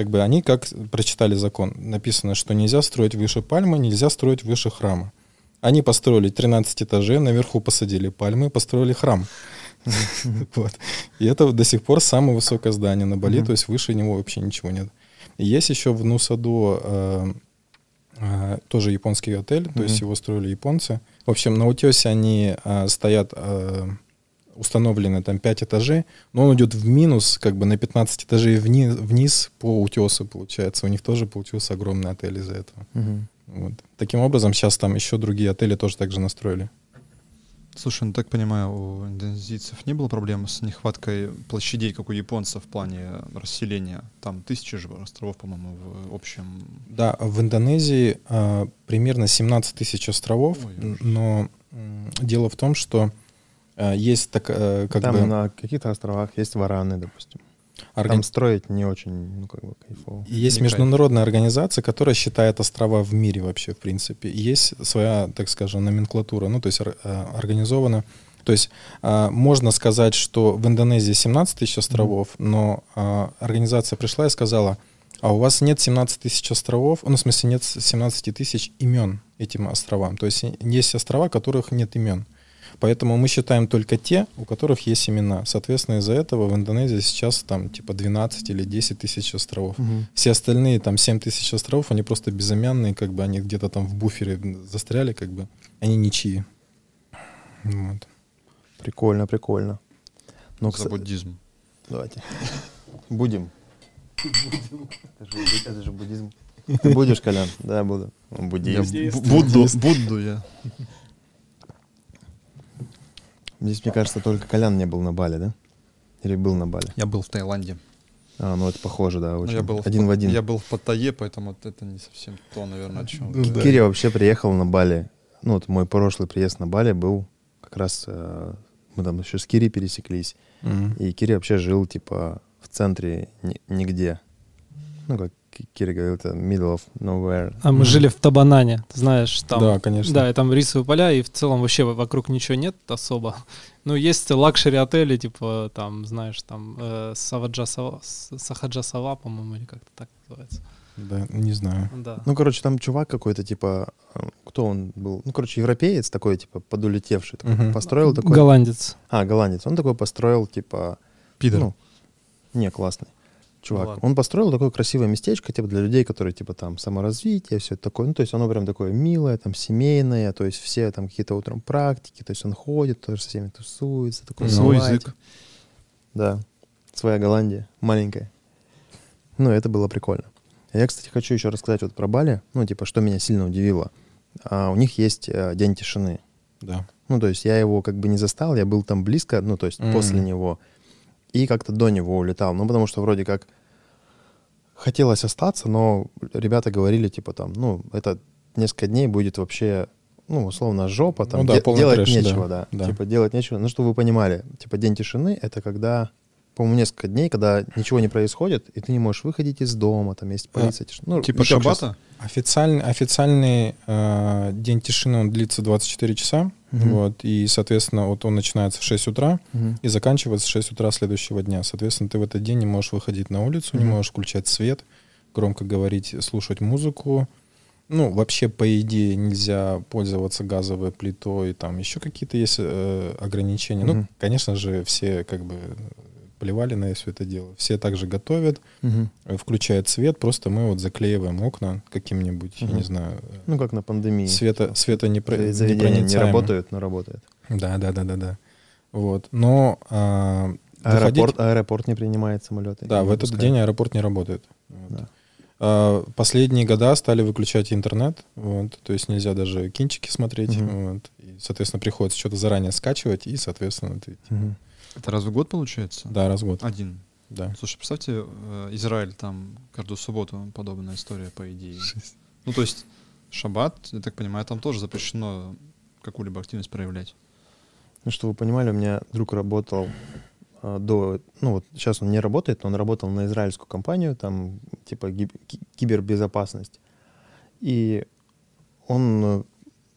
Как бы они как прочитали закон. Написано, что нельзя строить выше пальмы, нельзя строить выше храма. Они построили 13 этажей, наверху посадили пальмы, построили храм. Вот. И это до сих пор самое высокое здание на Бали, то есть выше него вообще ничего нет. Есть еще в Нусаду э, э, тоже японский отель, то есть его строили японцы. В общем, на утесе они э, стоят, э, установлены там 5 этажей, но он идет в минус, как бы на 15 этажей вниз, вниз по утесу, получается. У них тоже получился огромный отель из-за этого. Вот. Таким образом, сейчас там еще другие отели тоже так же настроили. Слушай, ну так понимаю, у индонезийцев не было проблем с нехваткой площадей, как у японцев в плане расселения. Там тысячи же островов, по-моему, в общем. Да, в Индонезии а, примерно 17 тысяч островов, Ой, но м, дело в том, что а, есть так, э, как там бы на каких-то островах есть вараны, допустим. органи- Там строить не очень, ну, как бы, кайфово. Есть Не кайф. международная организация, которая считает острова в мире вообще, в принципе. Есть своя, так скажем, номенклатура, ну, то есть э, организована. То есть можно сказать, что в Индонезии 17 тысяч островов, но а, организация пришла и сказала, а у вас нет 17 тысяч островов, ну, в смысле, нет 17 тысяч имен этим островам. То есть есть острова, которых нет имен. Поэтому мы считаем только те, у которых есть имена. Соответственно, из-за этого в Индонезии сейчас там типа 12 или 10 тысяч островов. Мгм. Все остальные, там 7 тысяч островов, они просто безымянные, как бы они где-то там в буфере застряли, как бы. Они ничьи. Вот. Прикольно, прикольно. Ну, за буддизм. Давайте. Будем. Это же, это же буддизм. Ты будешь, Колян? Да, буду. Он Я буддист. бу- Будду, Будду я. Здесь, мне кажется, только Колян не был на Бали, да? Или был на Бали? Я был в Таиланде. А, ну это похоже, да, очень. я был в один Пат- в один. Я был в Паттайе, поэтому вот это не совсем то, наверное, о чем. Ну да. Киря вообще приехал на Бали. Ну, вот мой прошлый приезд на Бали был как раз... э, мы там еще с Кири пересеклись. И Кири вообще жил, типа, в центре ни- нигде. Ну, как Кири говорил, это middle of nowhere. А мы жили в Табанане, ты знаешь, там... Да, конечно. Да, и там рисовые поля, и в целом вообще вокруг ничего нет особо. Ну, есть luxury отели, типа, там, знаешь, там, э, Саваджа Сава- Сахаджа Сава, по-моему, или как-то так называется. Да, не знаю. Да. Ну, короче, там чувак какой-то, типа, э, кто он был? Ну, короче, европеец такой, типа, подулетевший. такой, Мгм. Построил такой... Голландец. А, голландец. Он такой построил, типа... Пидор. Ну, не, классный. Чувак. Ну ладно. он построил такое красивое местечко, типа, для людей, которые, типа, там, саморазвитие, все это такое. Ну, то есть оно прям такое милое, там, семейное, то есть все там какие-то утром практики, то есть он ходит, тоже со всеми тусуется, такой Ну, Свой салатик. язык. Да. Своя Голландия, маленькая. Ну, это было прикольно. Я, кстати, хочу еще рассказать вот про Бали, ну, типа, что меня сильно удивило. А, у них есть э, день тишины. Да. Ну, то есть я его как бы не застал, я был там близко, ну, то есть Мгм. после него. И как-то до него улетал. Ну, потому что вроде как хотелось остаться, но ребята говорили, типа, там, ну, это несколько дней будет вообще, ну, условно, жопа, там, Ну да, де- делать трэш, да, нечего, да. да. Типа, делать нечего. Ну, чтобы вы понимали, типа, день тишины — это когда, по-моему, несколько дней, когда ничего не происходит, и ты не можешь выходить из дома, там есть полиция, тишина. Ну, Типа ну, шабата? Официальный, официальный э, день тишины, он длится 24 часа. Мгм. Вот, и, соответственно, вот он начинается в 6 утра Мгм. и заканчивается в 6 утра следующего дня. Соответственно, ты в этот день не можешь выходить на улицу, не Мгм. можешь включать свет, громко говорить, слушать музыку. Ну, вообще, по идее, нельзя пользоваться газовой плитой, там еще какие-то есть э, ограничения. Ну, Мгм. конечно же, все как бы плевали на все это дело. Все также готовят, э, включают свет, просто мы вот заклеиваем окна каким-нибудь, я Мгм. не знаю, э, Ну, как на пандемии. света, света не, про, не непроницаемым. работают, но работают. Да, да, да, да, да. Вот. Но а, Аэропорт, выходить- аэропорт не принимает самолеты. Да, не в этот день аэропорт не работает. Вот. Да. А, последние года стали выключать интернет, вот, то есть нельзя даже кинчики смотреть, Мгм. вот, и, соответственно, приходится что-то заранее скачивать, и, соответственно, ты, Мгм. Это раз в год получается? да, раз в год, Один. да. Слушай, представьте, э, Израиль, там каждую субботу подобная история, по идее. Ну, то есть шаббат, я так понимаю, там тоже запрещено какую-либо активность проявлять. Ну, чтобы вы понимали, у меня друг работал а, до... Ну, вот сейчас он не работает, но он работал на израильскую компанию, там, типа, гиб- кибербезопасность. И он... э,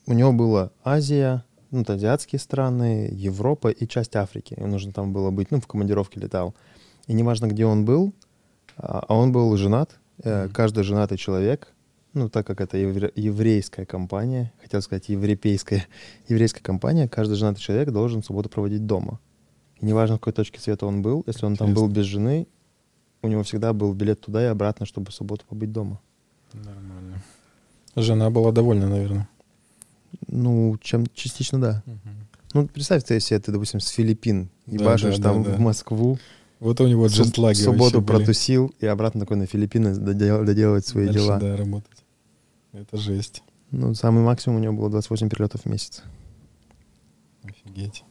У него была Азия, ну, это азиатские страны, Европа и часть Африки. Ему нужно там было быть, ну, в командировке летал. И неважно, где он был, а а он был женат, э, каждый женатый человек, ну, так как это евре- еврейская компания, хотел сказать европейская, еврейская компания, каждый женатый человек должен субботу проводить дома. И неважно, в какой точке света он был, если он там был Интересно. без жены, у него всегда был билет туда и обратно, чтобы в субботу побыть дома. Нормально. Жена была довольна, наверное. Ну, чем частично да. Ну, представь ты себе, ты, допустим, с Филиппин Да, ебашишь да, там да, да. в Москву, Вот у него джетлаги в субботу вообще были. протусил и обратно такой на Филиппины додел- доделывать свои Дальше, дела. да, работать. Это жесть. Ну, самый максимум у него было 28 перелетов в месяц. Офигеть.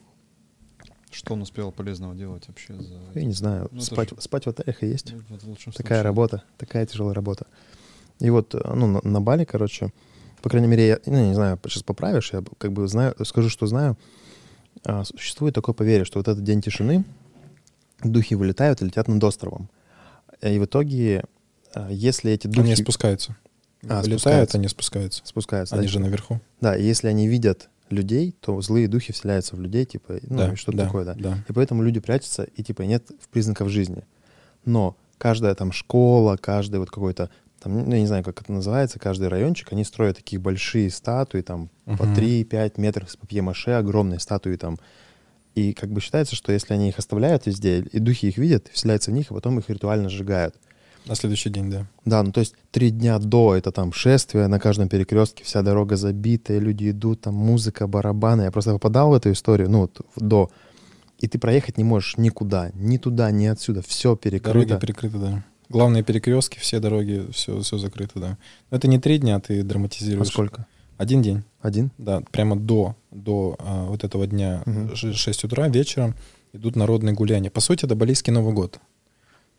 Что он успел полезного делать вообще за... Я не знаю, Ну, спать, ж- спать в отелях и есть. Ну, вот в Такая случае. работа, такая тяжелая работа. И вот, э, ну, на, на Бали, короче, по крайней мере, я, ну, не знаю, сейчас поправишь, я как бы знаю, скажу, что знаю. А, существует такое поверье, что вот этот день тишины, духи вылетают и летят над островом. И в итоге, а, если эти духи Они спускаются. А, Вылетают, спускаются. они спускаются. спускаются, Они да, же наверху. да, и если они видят людей, то злые духи вселяются в людей, типа, ну, да, и что-то да, такое, да. да. И поэтому люди прячутся, и типа нет признаков жизни. Но каждая там школа, каждый вот какой-то, там, ну, я не знаю, как это называется, каждый райончик, они строят такие большие статуи, там, по Мгм. 3-5 метров с папье-маше, огромные статуи там. И как бы считается, что если они их оставляют везде, и духи их видят, вселяются в них, и потом их ритуально сжигают. На следующий день, да. Да, ну то есть три дня до это там шествие, на каждом перекрестке вся дорога забитая, люди идут, там музыка, барабаны. Я просто попадал в эту историю, ну вот до. И ты проехать не можешь никуда, ни туда, ни отсюда. Все перекрыто. Дороги перекрыты, да. Главные перекрестки, все дороги, все, все закрыто, да. Но это не три дня, ты А драматизируешь. сколько? Один день, Один? да, прямо до, до а, вот этого дня, ш- 6 утра вечером, идут народные гуляния. По сути, это балийский Новый год.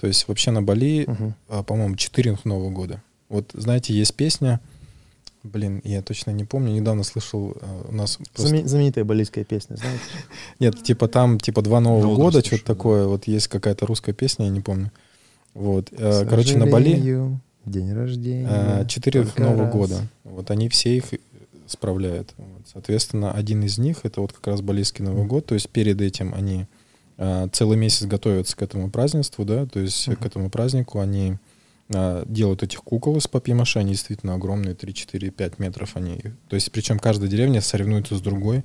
То есть вообще на Бали, Мгм. а, по-моему, четыре Нового года. Вот, знаете, есть песня, блин, я точно не помню, недавно слышал, а, у нас просто- Заме- Знаменитая балийская песня, знаете? Нет, типа там, типа два Нового года, что-то такое. Вот есть какая-то русская песня, я не помню. Вот, э, короче, на Бали День рождения. э, четыре Нового раз. года. Вот они все их справляют. Вот, соответственно, один из них это вот как раз балийский Новый Мгм. год. То есть перед этим они э, целый месяц готовятся к этому празднеству, да, то есть Мгм. к этому празднику они э, делают этих кукол из папье-маше, они действительно огромные, 3, 4, 5 метров они. То есть причем каждая деревня соревнуется с другой.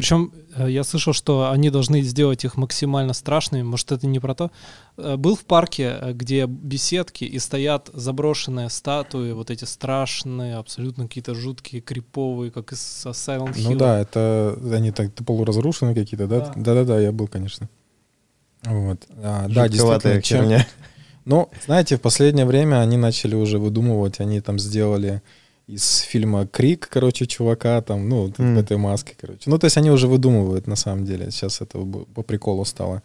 Причем э, я слышал, что они должны сделать их максимально страшными. Может, это не про то. Э, Был в парке, э, где беседки и стоят заброшенные статуи, вот эти страшные, абсолютно какие-то жуткие, криповые, как из со Silent Hill. Ну да, это они так полуразрушенные какие-то, да? Да. Да-да-да, я был, конечно. Вот. А, да, действительно. чем-. Ну, знаете, в последнее время они начали уже выдумывать, они там сделали из фильма Крик, короче, чувака там, ну, М. в этой маске, короче. Ну, то есть они уже выдумывают, на самом деле. Сейчас это по приколу стало.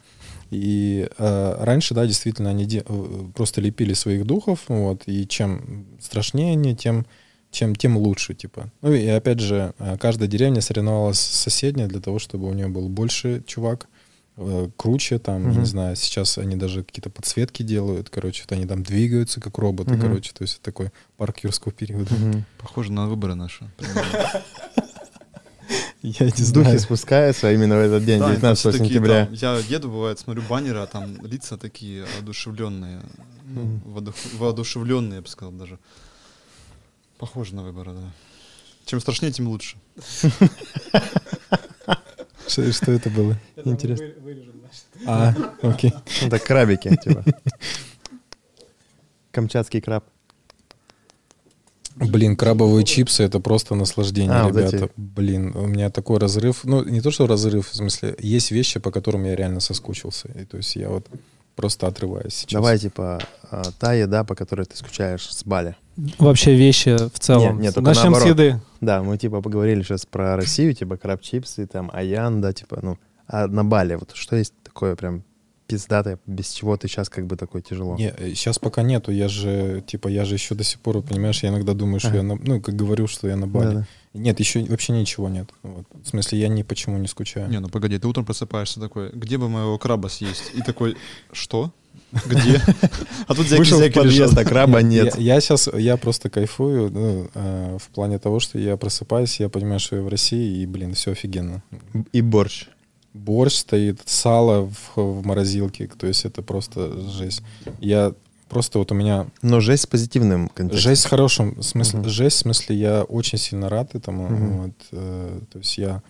И э, раньше, да, действительно, они де- э, просто лепили своих духов, вот, и чем страшнее они, тем, чем, тем лучше, типа. Ну, и опять же, э, каждая деревня соревновалась с соседней для того, чтобы у нее был больше чувак, круче, там, Мгм. не знаю, сейчас они даже какие-то подсветки делают, короче, вот они там двигаются, как роботы, Мгм. короче, то есть это такой парк юрского периода. Мгм. Похоже на выборы наши. Я не Духи знаю. спускаются именно в этот день, Да, они там 19 все такие, сентября. там, я еду, бывает, смотрю баннеры, а там лица такие одушевленные. Ну, воодух- воодушевленные, я бы сказал даже. Похоже на выборы, да. Чем страшнее, тем лучше. Что, что это было? Интересно. Интересно. А, окей. Это крабики, типа. Камчатский краб. Блин, крабовые чипсы это просто наслаждение, А, вот ребята. эти. Блин, у меня такой разрыв. Ну, не то, что разрыв, в смысле, есть вещи, по которым я реально соскучился. И то есть я вот просто отрываюсь сейчас. Давай, типа, а, та еда, по которой ты скучаешь с Бали. Вообще вещи в целом. Нет, нет, только Начнем с наоборот. еды. Да, мы, типа, поговорили сейчас про Россию, типа, краб-чипсы, там, аян, да, типа, ну, а на Бали, вот что есть такое прям пиздатое, без чего ты сейчас как бы такой тяжело? Не, сейчас пока нету. Я же, типа, я же еще до сих пор, понимаешь, я иногда думаю, что Ага. я на, ну, как говорю, что я на Бали. Да-да. Нет, еще вообще ничего нет. Вот. В смысле, я ни почему не скучаю. Не, ну погоди, ты утром просыпаешься такой, где бы моего краба съесть? И такой, что? Где? А тут Вышел в подъезд, а краба нет. Я, сейчас, я просто кайфую, ну, э, в плане того, что я просыпаюсь, я понимаю, что я в России, и, блин, все офигенно. И борщ. Борщ стоит, сало в, морозилке, то есть это просто жесть. Я просто вот у меня Но жесть с позитивным контекстом. жесть в хорошем смысле, жесть в смысле я очень сильно рад этому. Э, то есть я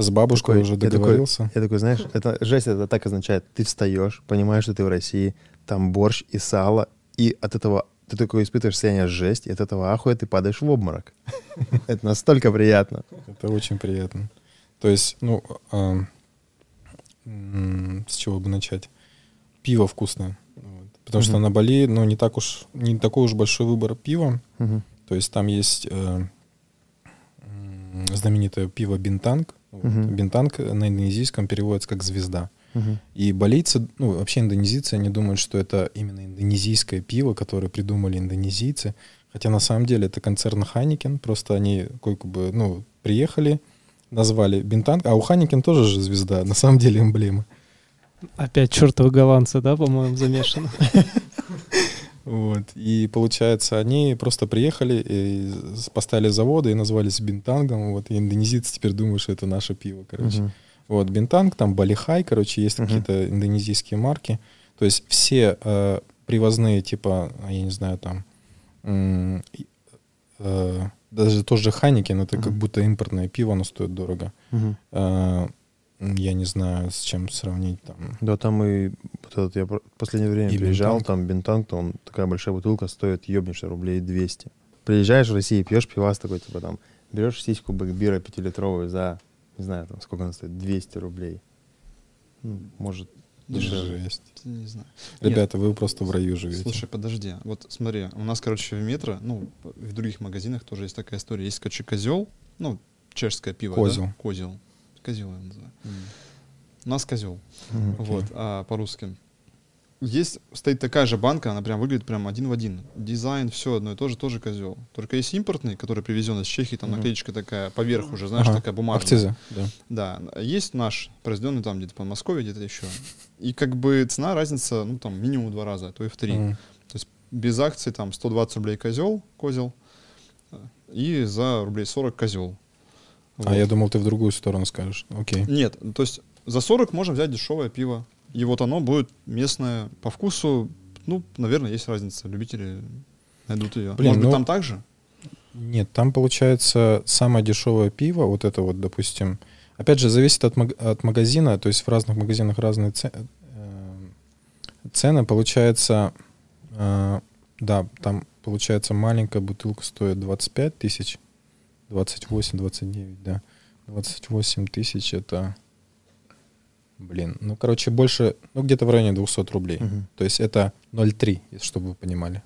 с бабушкой Такой- уже я такой- договорился. Я такой, знаешь, это жесть, это так означает, ты встаешь, понимаешь, что ты в России, там борщ и сало, и от этого ты такой испытываешь состояние жесть, и от этого ахуя ты падаешь в обморок. Это настолько приятно. Это очень приятно. То есть, ну, м, с чего бы начать? Пиво вкусное. Потому что на Бали, ну, не так уж, не такой уж большой выбор пива. То есть там есть э, знаменитое пиво Бинтанг. Вот. Мгм. Бинтанг на индонезийском переводится как звезда. Мгм. И балийцы, ну, вообще индонезийцы, они думают, что это именно индонезийское пиво, которое придумали индонезийцы. Хотя на самом деле это концерн Heineken, просто они как бы, ну, приехали, назвали Бинтанг, а у Heineken тоже же звезда, на самом деле эмблема. Опять чертовы голландцы, да, по-моему, замешаны. Вот. И получается, они просто приехали, и поставили заводы и назвались Бинтангом. Вот. И индонезийцы теперь думают, что это наше пиво, короче. Мгм. Вот, Бинтанг, там Балихай, короче, есть Мгм. какие-то индонезийские марки. То есть все э, привозные, типа, я не знаю, там, э, даже тот же Heineken, это как Мгм. будто импортное пиво, оно стоит дорого. Э, м, я не знаю, с чем сравнить там. Да, там и вот этот, я в последнее время И приезжал, Бинтанг. там бинтанг, то он такая большая бутылка стоит, ебнешься, рублей 200. Приезжаешь в Россию, пьешь пивас такой, типа там, берешь сиську Bagbier а пятилитровую за, не знаю, там, сколько она стоит, 200 рублей. Ну, может, дешевле. Жесть. Не знаю. Ребята, вы просто в раю живете. Слушай, подожди. Вот смотри, у нас, короче, в метро, ну, в других магазинах тоже есть такая история. Есть, короче, козел, ну, чешское пиво. да? Козел. Козел. Я называю. Нас козел. Вот, а по-русски. Есть, стоит такая же банка, она прям выглядит прям один в один. Дизайн, все одно и то же, тоже козел. Только есть импортный, который привезен из Чехии, там наклеечка такая поверх уже, знаешь, Ага. такая бумажная. Акцизы, да. Да, есть наш, произведенный там где-то по Москве, где-то еще. И как бы цена разница, ну там минимум в два раза, а то и в три. Мгм. Без акций там 120 рублей козел, козел, э, и за рублей 40 козел. А я думал, ты в другую сторону скажешь. Окей. Нет, то есть за 40 можно взять дешевое пиво. И вот оно будет местное по вкусу. Ну, наверное, есть разница. Любители найдут ее. Блин, Может быть, ну- там так же? Нет, там получается самое дешевое пиво, вот это вот, допустим. Опять же, зависит от, от магазина, то есть в разных магазинах разные це- э, цены. Получается, э, да, там получается маленькая бутылка стоит 25 тысяч, 28, 29, да. 28 тысяч это, блин, ну, короче, больше, ну, где-то в районе 200 рублей. Мгм. То есть это 0,3, если чтобы вы понимали.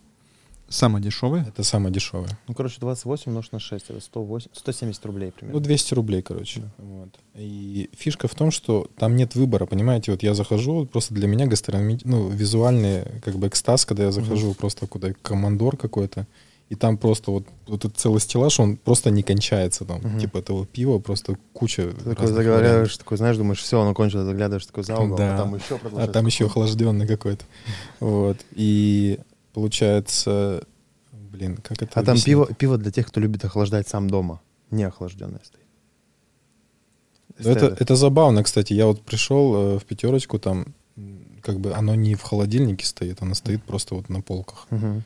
Самое дешевое? Это самое дешевое. Ну, короче, 28 умножить на 6, это 108, 170 рублей примерно. Ну, 200 рублей, короче. Вот. И фишка в том, что там нет выбора, понимаете? Вот я захожу, вот просто для меня гастрономи... ну, визуальный как бы экстаз, когда я захожу просто куда командор какой-то, и там просто вот, вот этот целый стеллаж, он просто не кончается там. Мгм. Типа этого пива просто куча Ты такой заглядываешь, вариантов. такой, знаешь, думаешь, все, оно кончилось, заглядываешь такой за угол, Да. а там еще А там еще охлажденный какой-то. Вот. И получается... Блин, как это А там объяснить? пиво, пиво для тех, кто любит охлаждать сам дома. Не охлажденное стоит. Это, это забавно, кстати. Я вот пришел э, в пятерочку, там как бы оно не в холодильнике стоит, оно стоит просто вот на полках. Мгм.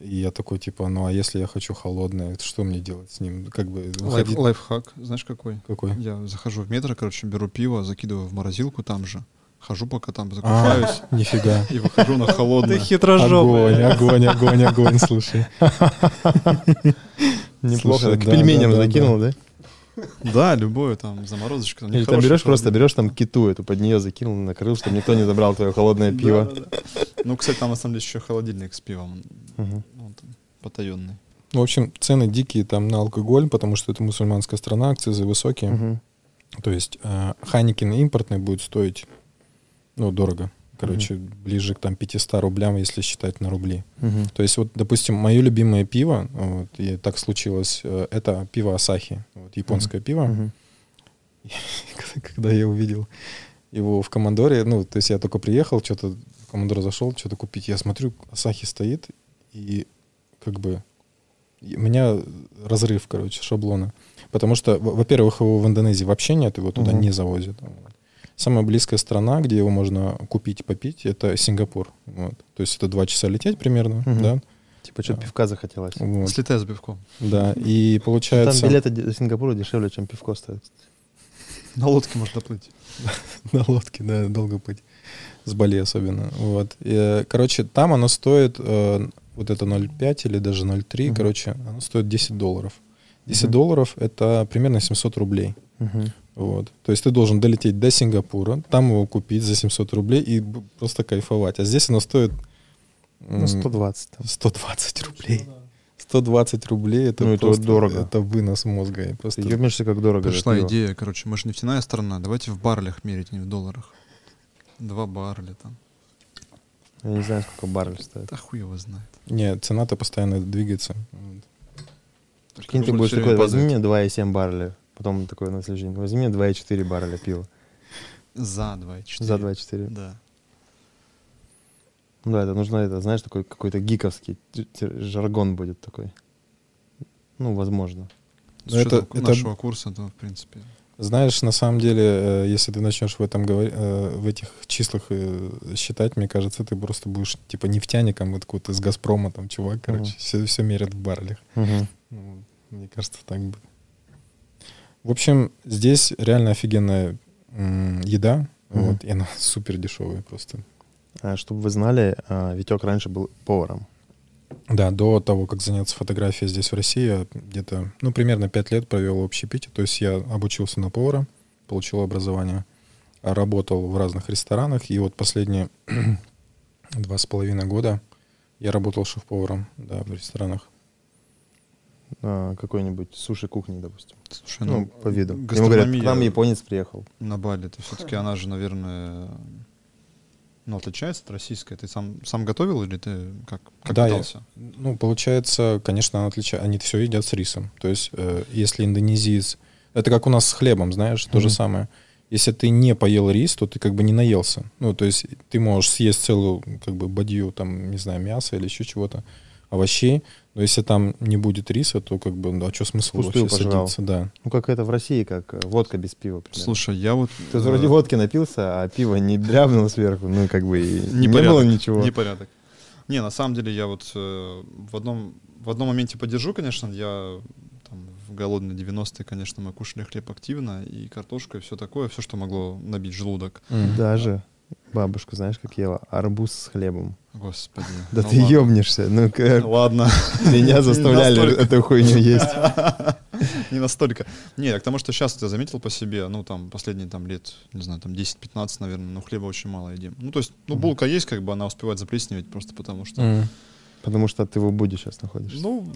И я такой, типа, ну а если я хочу холодное, что мне делать с ним? Как бы Лайф- выходить... лайфхак, знаешь какой? Какой? Я захожу в метро, короче, беру пиво, закидываю в морозилку там же, хожу пока там А, закупаюсь нифига. и выхожу на холодное. хитрожопый. Огонь, огонь, огонь, огонь, слушай. Неплохо. Слушай, к пельменям закинул, да? Да, любое там заморозочка. Или там берешь просто, берешь там киту эту, под нее закинул, накрыл, чтобы никто не забрал твое холодное пиво. Ну, кстати, там на самом деле еще холодильник с пивом. Там потаенный. В общем, цены дикие там на алкоголь, потому что это мусульманская страна, акцизы высокие. То есть э, Хайникин импортный будет стоить, ну, дорого. Короче, ближе к там 500 рублям, если считать на рубли. Мгм. То есть вот, допустим, мое любимое пиво, вот, и так случилось, э, это пиво Асахи, вот, японское пиво. Мгм. Когда я увидел его в Командоре, ну, то есть я только приехал, что-то в Командор зашел, что-то купить, я смотрю, Асахи стоит, и как бы у меня разрыв, короче, шаблона. Потому что, во- во-первых, его в Индонезии вообще нет, его туда Мгм. не завозят. Вот. Самая близкая страна, где его можно купить и попить, это Сингапур. Вот. То есть это два часа лететь примерно, Мгм. да? Типа, что-то Да. пивка захотелось. Вот. Слетай за пивком. Да, и Там получается... билеты до Сингапура дешевле, чем пивко стоит. На лодке можно плыть. На лодке, да, долго путь. С Бали особенно. Вот. И, э, короче, там оно стоит, э, вот это 0,5 или даже 0,3, Мгм. короче, оно стоит 10 долларов. 10 Мгм. долларов — это примерно 700 рублей. Мгм. Вот. То есть ты должен долететь до Сингапура, там его купить за 700 рублей и просто кайфовать. А здесь оно стоит Ну, 120 там. 120 рублей. 120 рублей — это Ну, это просто дорого. Это вынос мозга. И просто... Ты ебнешься, как дорого. Пришла идея, короче, мы же нефтяная страна, давайте в баррелях мерить, а не в долларах. Два барреля там. Я не знаю, сколько баррель стоит. Да хуй его знает. Нет, цена-то постоянно двигается. Прикинь, ты будешь такой, возьми мне 2,7 барреля. Потом такой на следующий день, возьми мне 2,4 барреля пива. За 2,4. За 2,4. Да. Ну да, это нужно, это, знаешь, такой какой-то гиковский жаргон будет такой. Ну, возможно. С Ну, это- это- нашего курса, то, в принципе. Знаешь, на самом деле, э, если ты начнешь в этом э, в этих числах э, считать, мне кажется, ты просто будешь типа нефтяником, вот какой-то из Газпрома, там чувак, короче, Мгм. все, мерят в баррелях. Мгм. Ну, мне кажется, так будет. В общем, здесь реально офигенная еда, Мгм. вот, и она супер дешевая просто. А, чтобы вы знали, а, Витек раньше был поваром. Да, до того, как заняться фотографией здесь в России, я где-то, ну, примерно пять лет провел в общепите. То есть я обучился на повара, получил образование, работал в разных ресторанах. И вот последние два с половиной года я работал шеф-поваром, да, в ресторанах. А, какой-нибудь суши-кухни, допустим. Слушай, Ну, ну, по виду. Ему говорят, к нам японец приехал. на Бали, ты все-таки она же, наверное, ну, отличается от российской. Ты сам, сам готовил или ты как, как Да, я- пытался? Ну, получается, конечно, она отличается. Они все едят с рисом. То есть, э, если индонезиец... Это как у нас с хлебом, знаешь, то же Мгм. самое. Если ты не поел рис, то ты как бы не наелся. Ну, то есть ты можешь съесть целую как бы бадью, там, не знаю, мяса или еще чего-то, овощей, но если там не будет риса, то как бы, ну, а что смысл Впустую вообще пожрал. садиться? Да. Ну, как это в России, как э, водка без пива. примерно. Слушай, я вот... Ты э, вроде водки напился, а пиво не дрябнул сверху, ну, как бы и не Непорядок. было ничего. Непорядок. Не, на самом деле я вот э, в одном в одном моменте поддержу, конечно, я там, в голодные 90-е, конечно, мы кушали хлеб активно, и картошка, и все такое, все, что могло набить желудок. Даже бабушка, знаешь, как ела? Арбуз с хлебом. Господи. Да ну ты ладно. ёбнешься. Ну, как Ладно. меня заставляли эту хуйню есть. Не настолько. Не, к тому, что сейчас я заметил по себе, ну, там, последние там лет, не знаю, там 10-15, наверное, но хлеба очень мало едим. Ну, то есть, ну, булка есть, как бы она успевает заплесневеть просто потому, что... Потому что ты в Убуде сейчас находишься. Ну,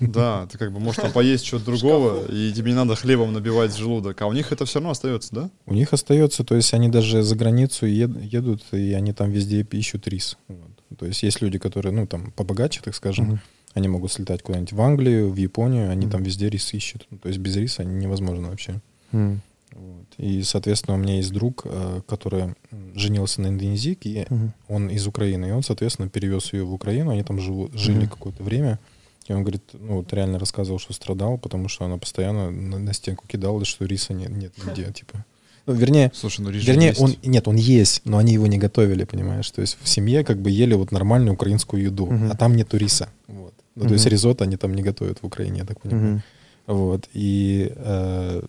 да, ты как бы можешь там поесть чего-то другого, и тебе не надо хлебом набивать желудок, а у них это все равно остается, да? У них остается, то есть они даже за границу ед- едут, и они там везде ищут рис. Вот. То есть есть люди, которые, ну, там, побогаче, так скажем, Мгм. они могут слетать куда-нибудь в Англию, в Японию, они Мгм. там везде рис ищут. Ну, то есть без риса невозможно вообще. М. Вот. И, соответственно, у меня есть друг, э, который женился на индонезийке, и Мгм. он из Украины, и он, соответственно, перевез ее в Украину, они там живу- жили Мгм. какое-то время, и он говорит, ну, вот реально рассказывал, что страдал, потому что она постоянно на, на стенку кидала, что риса нет, нет нигде, типа. Ну, вернее, Слушай, ну вернее, есть. он, нет, он есть, но они его не готовили, понимаешь, то есть в семье как бы ели вот нормальную украинскую еду, Мгм. а там нету риса, вот. Ну, то есть ризотто они там не готовят в Украине, я так понимаю. Мгм. Вот. И э,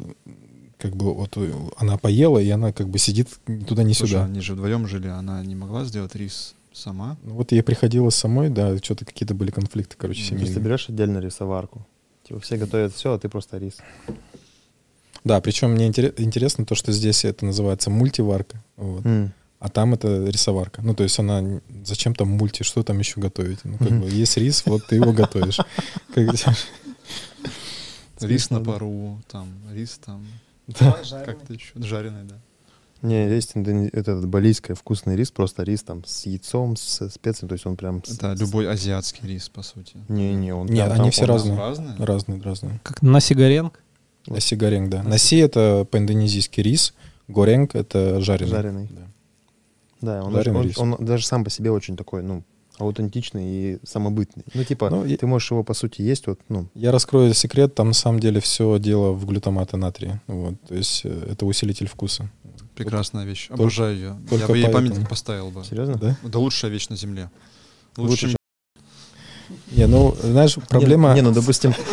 как бы вот она поела, и она как бы сидит ни туда, ни Слушай, сюда. они же вдвоем жили, она не могла сделать рис сама. Ну, Вот ей приходилось самой, да, что-то какие-то были конфликты, короче, То есть ты семейные. берешь отдельно рисоварку. Типа все готовят все, а ты просто рис. Да, причем мне интере- интересно то, что здесь это называется мультиварка, вот, М. а там это рисоварка. Ну, то есть она зачем там мульти, что там еще готовить? Ну, как Мгм. бы есть рис, вот ты его готовишь. Рис на пару, там, рис там, как-то еще, жареный, да. Не, есть этот балийский вкусный рис, просто рис там с яйцом, с специями, то есть он прям... с- Это любой азиатский рис, по сути. Не-не, он Не, они там- все он- разные. Разные? Разные, разные. Как наси горенг. Наси горенг, да. Наси — это по-индонезийски рис, горенг — это жареный. Жареный. Да. Да, он, Жареный даже, он, он даже сам по себе очень такой, ну, аутентичный и самобытный. Ну, типа, Ну, ты можешь его, по сути, есть, вот, ну, Я раскрою секрет, там на самом деле все дело в глютамате натрия. Вот, то есть э, это усилитель вкуса. Прекрасная вещь. Только- Обожаю ее. Я только бы ей памятник поставил бы. серьезно? Да? Это лучшая вещь на земле. Лучше, Лучше, чем- Не, ну, знаешь, проблема... Не, не, ну, допустим...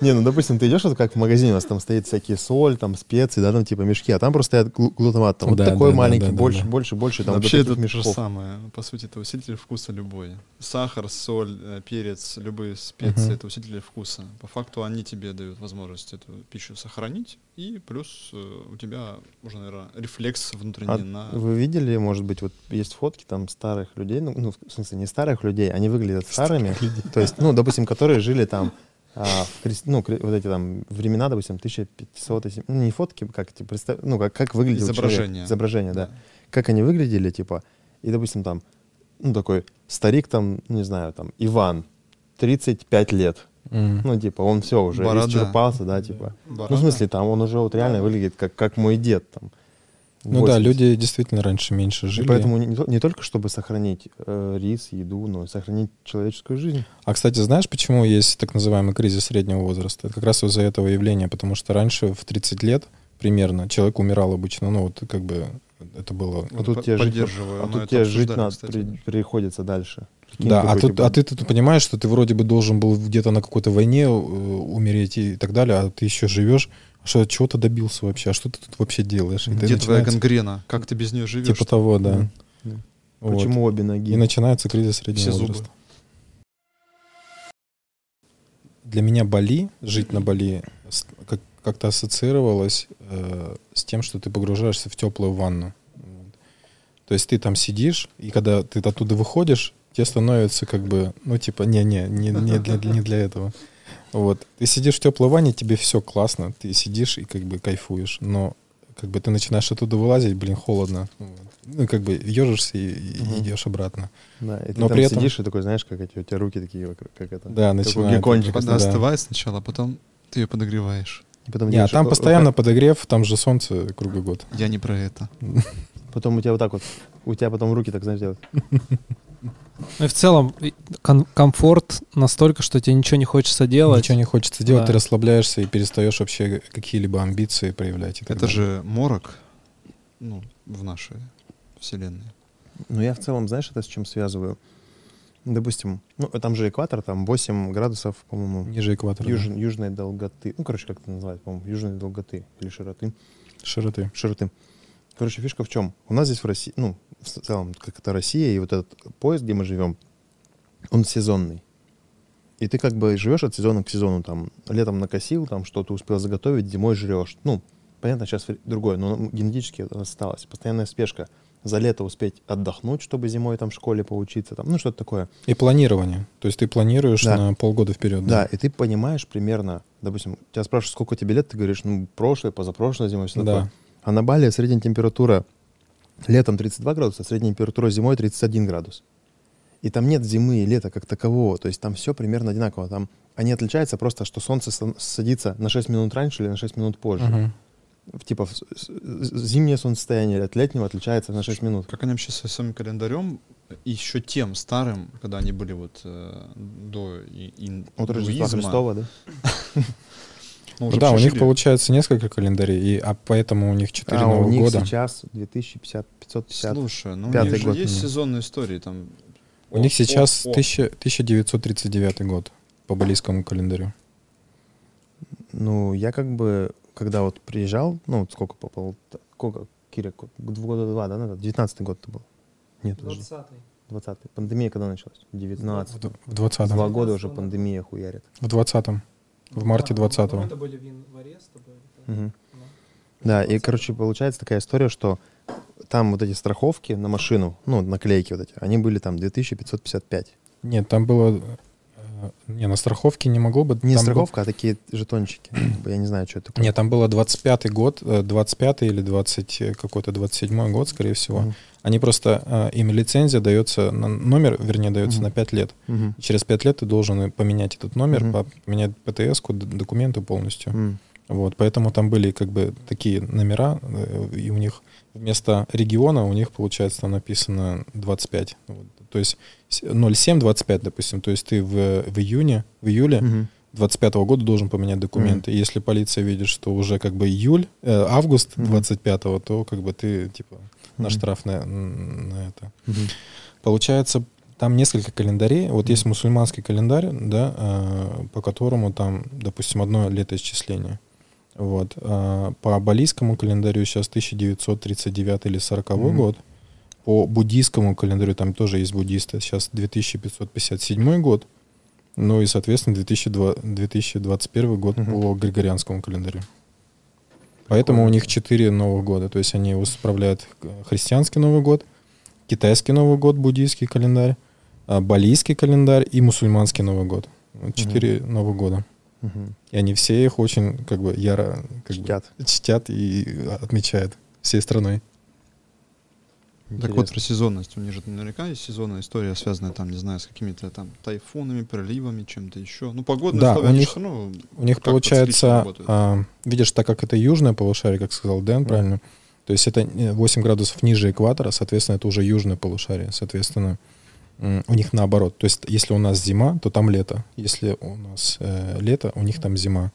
Не, ну, допустим, ты идешь, вот как в магазине, у вас там стоит всякие соль, там, специи, да, там, типа, мешки, а там просто стоят глу- глутамат, там, вот Да, такой да, маленький, да, больше, больше, больше, там, Вообще это то же мешков. самое. По сути, это усилитель вкуса любой. Сахар, соль, э, перец, любые специи это усилители вкуса. По факту они тебе дают возможность эту пищу сохранить, и плюс э, у тебя уже, наверное, рефлекс внутренний А на... вы видели, может быть, вот есть фотки там старых людей, ну, ну, в смысле, не старых людей, они выглядят старыми, то есть, ну, допустим, которые жили там, а, ну, вот эти там времена, допустим, 1500, ну, не фотки, как, типа, представь, ну, как, как выглядел человек. Изображение. Изображение, да. Как они выглядели, типа, и, допустим, там, ну, такой старик там, не знаю, там, Иван, 35 лет, М. ну, типа, он все уже Борода. исчерпался, да, типа. Борода. Ну, в смысле, там он уже вот реально выглядит как, как мой дед, там. Ну да, 80. люди действительно раньше меньше И жили. поэтому не, не только чтобы сохранить э, рис, еду, но и сохранить человеческую жизнь. А, кстати, знаешь, почему есть так называемый кризис среднего возраста? Это как раз из-за этого явления, потому что раньше в 30 лет примерно человек умирал обычно, ну вот как бы это было... А тут тебе жить, а тут тебе жить надо, при- приходится дальше. Да, а, тут, а ты тут понимаешь, что ты вроде бы должен был где-то на какой-то войне э, умереть и так далее, а ты еще живешь, что чего ты добился вообще, а что ты тут вообще делаешь? И Где твоя начинается- гангрена? Как ты без нее живешь? Типа того, да. Да. Вот. Почему обе ноги? И начинается кризис среднего Все зубы. возраста. Для меня Бали, жить на Бали, как- как-то ассоциировалось э, с тем, что ты погружаешься в теплую ванну. То есть ты там сидишь, и когда ты оттуда выходишь, тебе становится как бы, ну, типа, не-не, не, не, для, не для этого. Вот. Ты сидишь в теплой ванне, тебе все классно, ты сидишь и как бы кайфуешь, но как бы ты начинаешь оттуда вылазить, блин, холодно. Вот. Ну, как бы ежишься и, и Мгм. идешь обратно. Да, и ты Но там при этом- сидишь и такой, знаешь, как эти, у тебя руки такие, вокруг, как это. Да, как у начинает. геккончика. Вода Да. остывает сначала, а потом ты ее подогреваешь. И потом, Не, а там постоянно вот подогрев, там же солнце круглый год. Я не про это. Потом у тебя вот так вот, у тебя потом руки так, знаешь, делают. Ну и в целом и кон- комфорт настолько, что тебе ничего не хочется делать. Ничего не хочется делать, Да. ты расслабляешься и перестаешь вообще какие-либо амбиции проявлять. Это далее. же морок ну, в нашей вселенной. Ну, я в целом, знаешь, это с чем связываю? Допустим, ну, там же экватор, там 8 градусов, по-моему, ниже экватора. да. юж- южной долготы. Ну, короче, как это называют, по-моему, южной долготы или широты. Широты. Широты. Короче, фишка в чем? У нас здесь в России, ну, в целом, как это Россия, и вот этот поезд, где мы живем, он сезонный. И ты как бы живешь от сезона к сезону, там, летом накосил, там, что-то успел заготовить, зимой жрешь. Ну, понятно, сейчас другое, но генетически осталось. Постоянная спешка. За лето успеть отдохнуть, чтобы зимой там в школе поучиться, там, ну, что-то такое. И планирование. То есть ты планируешь Да. на полгода вперед. Да, и ты понимаешь примерно, допустим, тебя спрашивают, сколько тебе лет, ты говоришь, ну, прошлой, позапрошлой зимой, все Да. такое. А на Бали средняя температура летом 32 градуса, средняя температура зимой 31 градус. И там нет зимы и лета как такового, то есть там все примерно одинаково. Там они отличаются просто, что солнце са- садится на 6 минут раньше или на 6 минут позже. Мгм. В- Типа в с- с- зимнее солнцестояние от летнего отличается на 6 минут. Как они вообще со своим календарем, еще тем старым, когда они были вот э, до и, и- От Рождества Христова, да? ну, уже да, у них получается несколько календарей, и, а поэтому у них 4 А у Новых них года. сейчас 2500, 550. Слушай, ну у них же год, есть ну. сезонные истории там. У них О, сейчас о, о. 1000 1939 год по балийскому календарю. Ну, я как бы, когда вот приезжал, ну, вот сколько попал, сколько, Киря, г- года два, да, назад? 19 год это был? Нет, подожди, 20 Пандемия когда началась? 19 В в 20 Два года уже пандемия хуярит. В 20 В марте 20-го. Это были в январе с тобой. Мгм. Да, и, короче, получается такая история, что там вот эти страховки на машину, ну, наклейки вот эти, они были там 2555. Нет, там было... э, Не, на страховке не могло быть. Не там был- страховка, а такие жетончики. Бы Я не знаю, что это такое. Нет, там было 25-й год, э, 25-й или 20 э, какой-то 27-й год, скорее всего. Мгм. Они просто, э, им лицензия дается, на номер, вернее, дается Мгм. на 5 лет. И через 5 лет ты должен э, поменять этот номер, по- поменять ПТС-ку, документы полностью. М. Вот, поэтому там были как бы такие номера, э, и у них вместо региона у них, получается, там написано 25. Вот. То есть 0725, допустим, то есть ты в, в июне, в июле Мгм. 25 года должен поменять документы. И если полиция видит, что уже как бы июль, э, август Мгм. 25 то как бы ты типа на Мгм. штраф на, на это. Мгм. Получается, там несколько календарей. Вот Мгм. есть мусульманский календарь, да, э, по которому там, допустим, одно летоисчисление. Вот. А по балийскому календарю сейчас 1939 или 40 Мгм. год. По буддийскому календарю там тоже есть буддисты. Сейчас 2557 год. Ну и, соответственно, 2002 2021 год Мгм. по григорианскому календарю. Поэтому у них четыре Новых года. То есть они справляют э, христианский Новый год, китайский Новый год, буддийский календарь, а, балийский календарь и мусульманский Новый год. Четыре Новых года. Мгм. И они все их очень как бы яро как бы, Чтят. чтят и отмечают всей страной. Так вот, Интересно. про сезонность. У них же наверняка есть сезонная история, связанная там, не знаю, с какими-то там тайфунами, проливами, чем-то еще. Ну, погодные Да, условия, у них- ну, У них получается, а, видишь, так как это южное полушарие, как сказал Дэн, правильно, то есть это э, 8 градусов ниже экватора, соответственно, это уже южное полушарие, соответственно, у них наоборот. То есть если у нас зима, то там лето. Если у нас э, лето, у них там зима.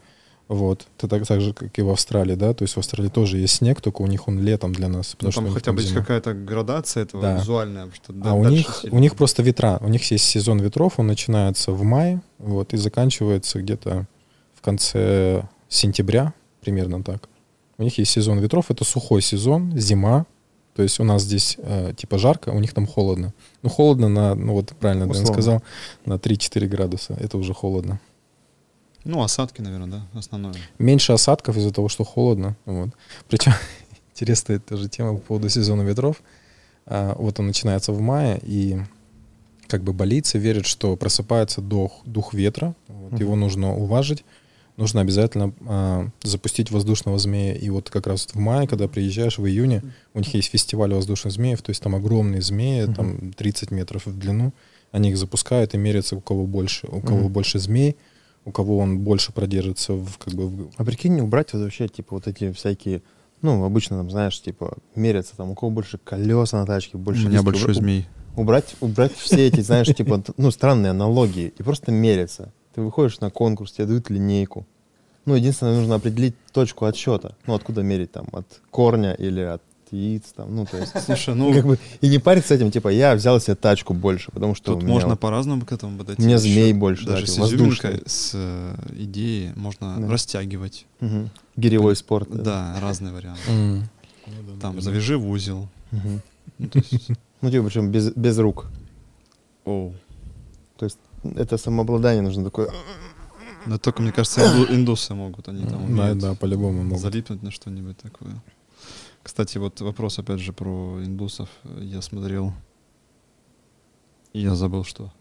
Вот. Это так, так же, как и в Австралии, да, то есть в Австралии тоже есть снег, только у них он летом для нас. ну, потому что у там хотя бы есть какая-то градация этого Да. визуальная. потому Что А у них, у них просто ветра. У них есть сезон ветров, он начинается в мае, вот, и заканчивается где-то в конце сентября, примерно так. У них есть сезон ветров, это сухой сезон, зима. То есть у нас здесь э, типа жарко, у них там холодно. Ну, холодно на, ну вот правильно Дэн Условно. сказал, на 3-4 градуса. Это уже холодно. Ну, осадки, наверное, да, основное. Меньше осадков из-за того, что холодно. Вот. Причем интересная тоже тема по поводу сезона ветров. А, вот он начинается в мае, и как бы болийцы верят, что просыпается дух, дух ветра, вот, Мгм. его нужно уважить, нужно обязательно а, запустить воздушного змея. И вот как раз в мае, когда приезжаешь, в июне, у них есть фестиваль воздушных змеев, то есть там огромные змеи, Мгм. там 30 метров в длину, они их запускают и мерятся, у кого больше, у кого Мгм. больше змей, у кого он больше продержится в, как бы, в- А прикинь, убрать вот вообще, типа, вот эти всякие, ну, обычно там, знаешь, типа, мерятся там, у кого больше колеса на тачке, У больше меня диски. большой Убра- змей. Убрать, убрать все эти, знаешь, типа, ну, странные аналогии и просто мериться. Ты выходишь на конкурс, тебе дают линейку. Ну, единственное, нужно определить точку отсчета. Ну, откуда мерить там, от корня или от яиц там, ну, то есть... Слушай, Ну, как бы, и не париться этим, типа, я взял себе тачку больше, потому что тут можно по-разному к этому подойти. У меня змей больше, Даже да, с типа, воздушный. с э, идеей можно Да. растягивать. Гиревой спорт. Да, разные варианты. Там, завяжи в узел. Ну, то есть, Ну, типа, причем без, без рук. оу. То есть это самообладание нужно такое... Но только, мне кажется, инду- индусы могут, они там Да, умеют да, по-любому могут. залипнуть на что-нибудь такое. Кстати, вот вопрос опять же про индусов. Я смотрел, и я забыл, что.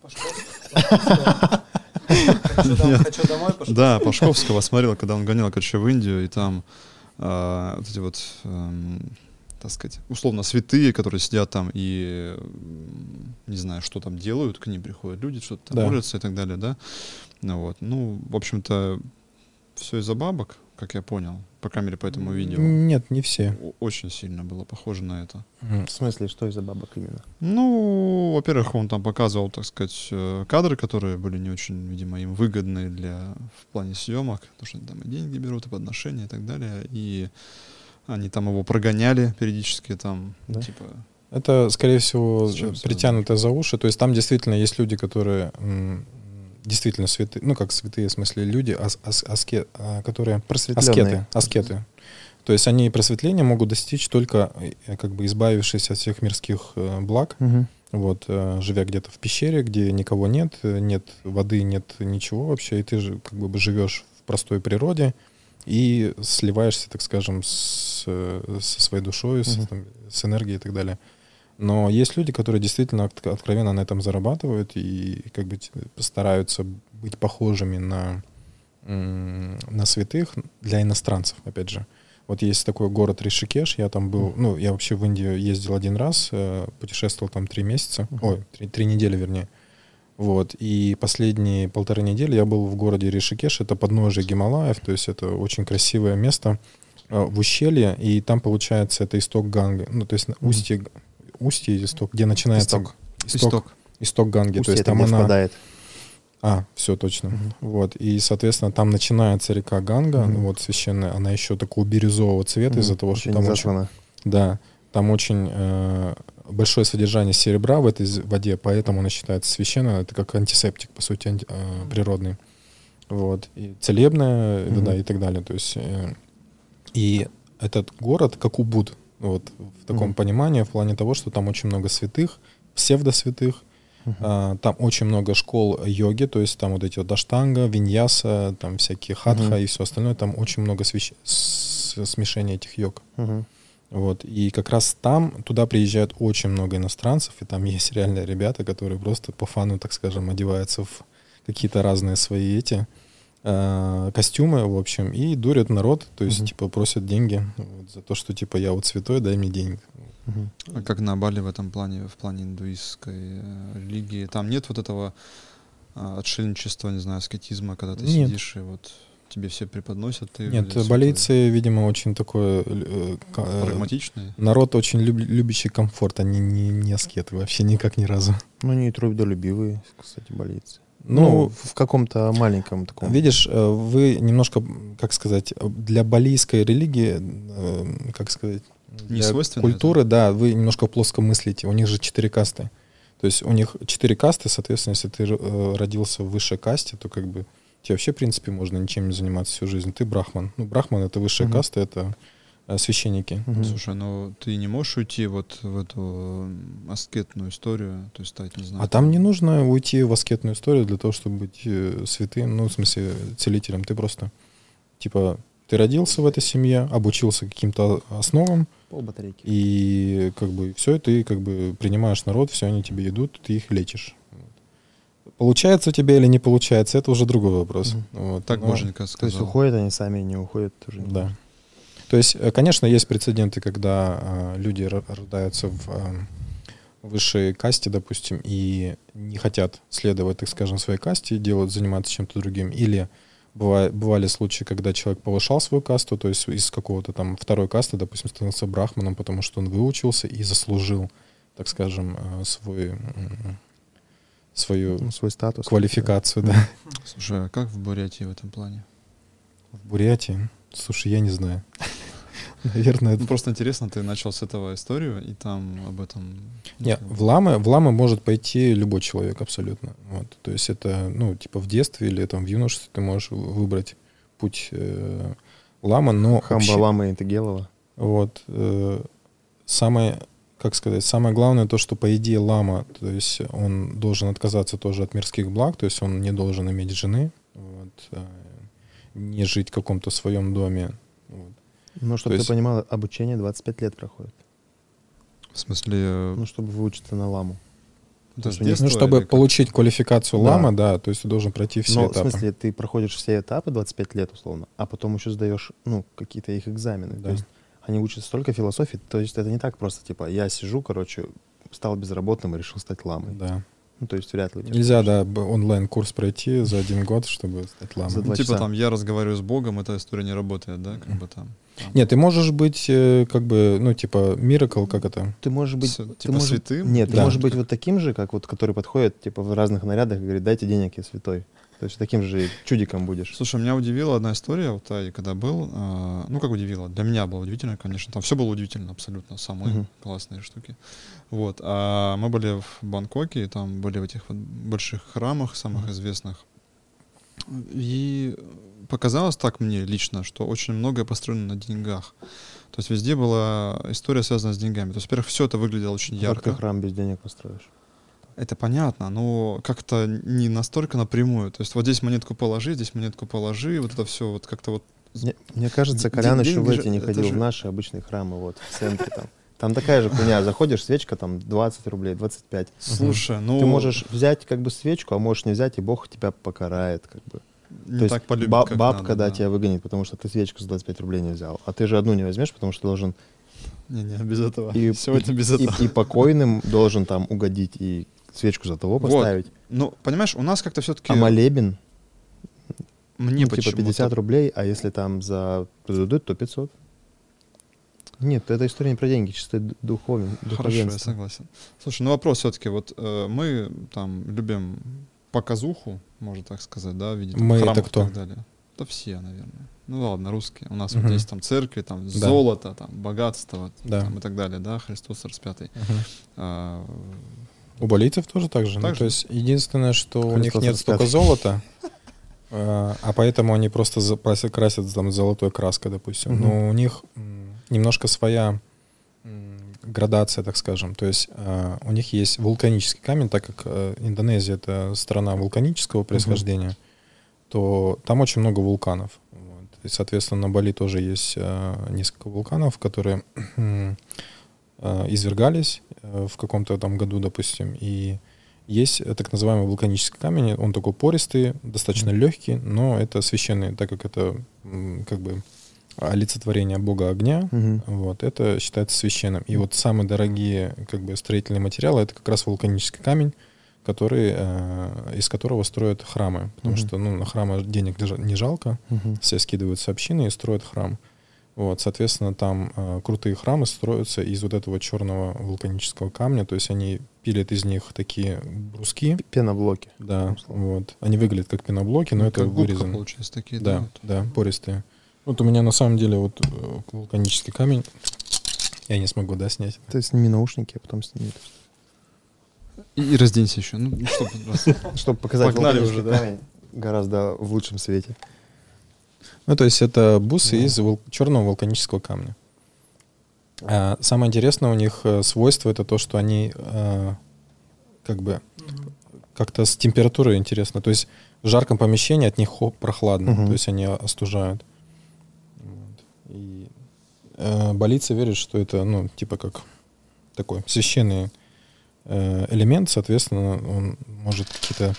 Нет. Хочу домой Да, Пашковского смотрел, когда он гонял, короче, в Индию, и там а, вот эти вот, эм, так сказать, условно святые, которые сидят там и не знаю, что там делают, к ним приходят люди, что-то там молятся и так далее, да. Ну вот, ну, в общем-то, все из-за бабок, как я понял, по крайней мере, по этому видео. Нет, не все. Очень сильно было похоже на это. В смысле, что из-за бабок именно? Ну, во-первых, он там показывал, так сказать, э, кадры, которые были не очень, видимо, им выгодны для в плане съемок, потому что они там и деньги берут, и подношения и так далее. И они там его прогоняли периодически, там, Да? типа, Это, скорее всего, притянуто за уши. То есть там действительно есть люди, которые действительно святые, ну как святые, в смысле люди, ас- ас- аске- а, которые аскеты, аскеты. То есть они просветления могут достичь только э, как бы избавившись от всех мирских э, благ, вот, э, живя где-то в пещере, где никого нет, нет воды, нет ничего вообще, и ты же как бы живешь в простой природе и сливаешься, так скажем, с, со своей душой, с, Мгм. там, с энергией и так далее. Но есть люди, которые действительно от- откровенно на этом зарабатывают и как бы т- стараются быть похожими на, на святых для иностранцев, опять же. Вот есть такой город Ришикеш, я там был, ну, я вообще в Индию ездил один раз, э, путешествовал там три месяца, ой, три, три недели, вернее. Вот, и последние полторы недели я был в городе Ришикеш, это подножие Гималаев, то есть это очень красивое место э, в ущелье, и там, получается, это исток Ганги, ну, то есть устье, устье исток, где начинается... Исток. Исток, исток Ганги, то Устье есть это там она... впадает. А, все точно. Мгм. Вот. И, соответственно, там начинается река Ганга, Мгм. вот священная, она еще такого бирюзового цвета из-за Мгм. того, Еще что не там очень, да, там очень э, большое содержание серебра в этой воде, поэтому она считается священной. Это как антисептик, по сути, анти- э, природный. Вот. И целебная Мгм. вода и так далее. То есть, э, и этот город как Убуд, вот, в таком Мгм. понимании, в плане того, что там очень много святых, псевдосвятых, Мгм. а, Там очень много школ йоги, то есть там вот эти вот аштанга, виньяса, там всякие хатха Мгм. и все остальное. Там очень много свящ- смешения этих йог. Мгм. Вот. И как раз там, туда приезжают очень много иностранцев, и там есть реальные ребята, которые просто по фану, так скажем, одеваются в какие-то разные свои эти э, костюмы, в общем, и дурят народ, то есть, Мгм. типа, просят деньги вот, за то, что, типа, я вот святой, дай мне денег. Мгм. А как на Бали в этом плане, в плане индуистской э, религии? Там нет вот этого а, отшельничества, не знаю, аскетизма, когда ты Нет. сидишь и вот тебе все преподносят. Ты Нет, болейцы, видимо, очень такое... э, э, Прагматичные? Народ очень люб- любящий комфорт, они не, не аскеты вообще никак ни разу. Ну, они и трудолюбивые, кстати, болельцы. Ну, Ну, в каком-то маленьком таком. видишь, э, вы немножко, как сказать, для балийской религии, э, как сказать, Не для свойственно культуры, да, вы немножко плоско мыслите. У них же четыре касты. То есть у них четыре касты, соответственно, если ты э, родился в высшей касте, то как бы тебе вообще, в принципе, можно ничем не заниматься всю жизнь. Ты брахман. Ну, брахман — это высшая Мгм. каста, это священники. Мгм. Слушай, ну ты не можешь уйти вот в эту м, аскетную историю, то есть стать, не знаю. А там не нужно уйти в аскетную историю для того, чтобы быть э, святым, ну, в смысле, целителем. Ты просто, типа, ты родился в этой семье, обучился каким-то основам, Пол батарейки. и как бы все, ты как бы принимаешь народ, все они тебе идут, ты их лечишь. Получается у тебя или не получается, это уже другой вопрос. Мгм. Вот. Так Но- боженька То есть уходят они сами, не уходят тоже. Да. То есть, э, конечно, есть прецеденты, когда э, люди ро- рождаются в э, высшей касте, допустим, и не хотят следовать, так скажем, своей касте, делают, заниматься чем-то другим. Или быва- бывали случаи, когда человек повышал свою касту, то есть из какого-то там второй касты, допустим, становился брахманом, потому что он выучился и заслужил, так скажем, свой, свою Ну, свой статус. квалификацию, да. Слушай, а как в Бурятии в этом плане? В Бурятии, слушай, я не знаю. Наверное, Ну, просто интересно, ты начал с этого историю, и там об этом... Нет, в ламы, в ламы может пойти любой человек абсолютно. Вот. То есть это, ну, типа в детстве или там в юношестве ты можешь вы- выбрать путь э, лама, но вообще- Хамбалама и Тагелова. вот э, самое, как сказать, самое главное то, что по идее лама, то есть он должен отказаться тоже от мирских благ, то есть он не должен иметь жены, вот, э, не жить в каком-то своем доме. Ну, чтобы есть- ты понимал, обучение 25 лет проходит. В смысле... э, Ну, чтобы выучиться на ламу. это с ну, детства Ну, чтобы получить квалификацию Да. лама, да, то есть ты должен пройти все Но, в этапы. смысле, ты проходишь все этапы 25 лет, условно, а потом еще сдаешь, ну, какие-то их экзамены. Да. То есть они учат столько философии, то есть это не так просто, типа, я сижу, короче, стал безработным и решил стать ламой. Да. Ну, то есть вряд ли Нельзя, да, онлайн-курс пройти за один год, чтобы стать ламой. За Ну, типа часа. там я разговариваю с Богом, эта история не работает, да, как бы там. Там. Нет, ты можешь быть, э, как бы, ну, типа, миракл, как это? Ты можешь быть... С- ты типа можешь- святым? Нет, ты Да. можешь быть вот таким же, как вот, который подходит, типа, в разных нарядах и говорит, дайте денег, я святой. То есть таким же чудиком будешь. Слушай, меня удивила одна история, вот Алтае, когда был, а, ну как удивила, для меня было удивительно, конечно, там все было удивительно абсолютно, самые Мгм. классные штуки. Вот, а мы были в Бангкоке, и там были в этих вот больших храмах, самых Мгм. известных, и показалось так мне лично, что очень многое построено на деньгах. То есть везде была история связана с деньгами. То есть, во-первых, все это выглядело очень ты ярко. храм без денег построишь? Это понятно, но как-то не настолько напрямую. То есть вот здесь монетку положи, здесь монетку положи, вот это все вот как-то вот Мне, мне кажется, Колян еще в эти не ходил, же- в наши обычные храмы, вот, в центре там. Там такая же хуйня, заходишь, свечка там 20 рублей, 25. Слушай, ну Ты можешь взять как бы свечку, а можешь не взять, и Бог тебя покарает, как бы. не То так полюбить, ба- как бабка, надо, да, тебя выгонит, потому что ты свечку за 25 рублей не взял. А ты же одну не возьмешь, потому что должен Не, не, без этого. и, Сегодня и- без и- этого. и покойным должен там угодить, и свечку за того Вот. поставить. Ну, понимаешь, у нас как-то все-таки А молебен, мне ну, типа почему-то- 50 рублей, а если там за то 500. Нет, эта история не про деньги, чисто духовен, Хорошо, я согласен. Слушай, ну вопрос все-таки, вот э, мы там любим показуху, можно так сказать, да, в виде там, Мы это кто? и так далее. Да все, наверное. Ну ладно, русские. У нас Мгм. вот есть там церкви, там Да. золото, там богатство, Да. там, и так далее, да, Христос распятый. Мгм. А, У болийцев тоже так же. Ну, Так же? то есть единственное, что у них Христос нет столько распят. золота, э, а поэтому они просто красят там золотой краской, допустим. Но у них немножко своя градация, так скажем. То есть э, у них есть вулканический камень, так как э, Индонезия это страна вулканического происхождения, то там очень много вулканов. Вот. И, соответственно, на Бали тоже есть э, несколько вулканов, которые э, извергались э, в каком-то там году, допустим, и есть так называемый вулканический камень, он такой пористый, достаточно легкий, но это священный, так как это как бы олицетворение бога огня, Мгм. вот, это считается священным. И вот самые дорогие как бы строительные материалы это как раз вулканический камень, который, э, из которого строят храмы. Потому Мгм. что ну, на храмы денег не жа- не жалко, Мгм. все скидываются общины и строят храм. Вот, соответственно, там э, крутые храмы строятся из вот этого черного вулканического камня, то есть они пилят из них такие бруски, Пеноблоки. да, вот. Они выглядят как пеноблоки, но ну, это как вырезано. получается, такие, Да, вот. да, пористые. Вот у меня на самом деле вот э, вулканический камень. Я не смогу, да, снять. Ты сними наушники, а потом сними. И, и разденься еще. Ну, чтобы раз. Чтобы показать Погнали вулканический уже, да? камень гораздо в лучшем свете. Ну, то есть это бусы Да. из вул- черного вулканического камня. А самое интересное у них э, свойство это то, что они э, как бы как-то с температурой интересно. То есть в жарком помещении от них хоп, прохладно. Мгм. То есть они остужают. Э, болицы верят, что это, ну, типа как такой священный э, элемент, соответственно, он может какие-то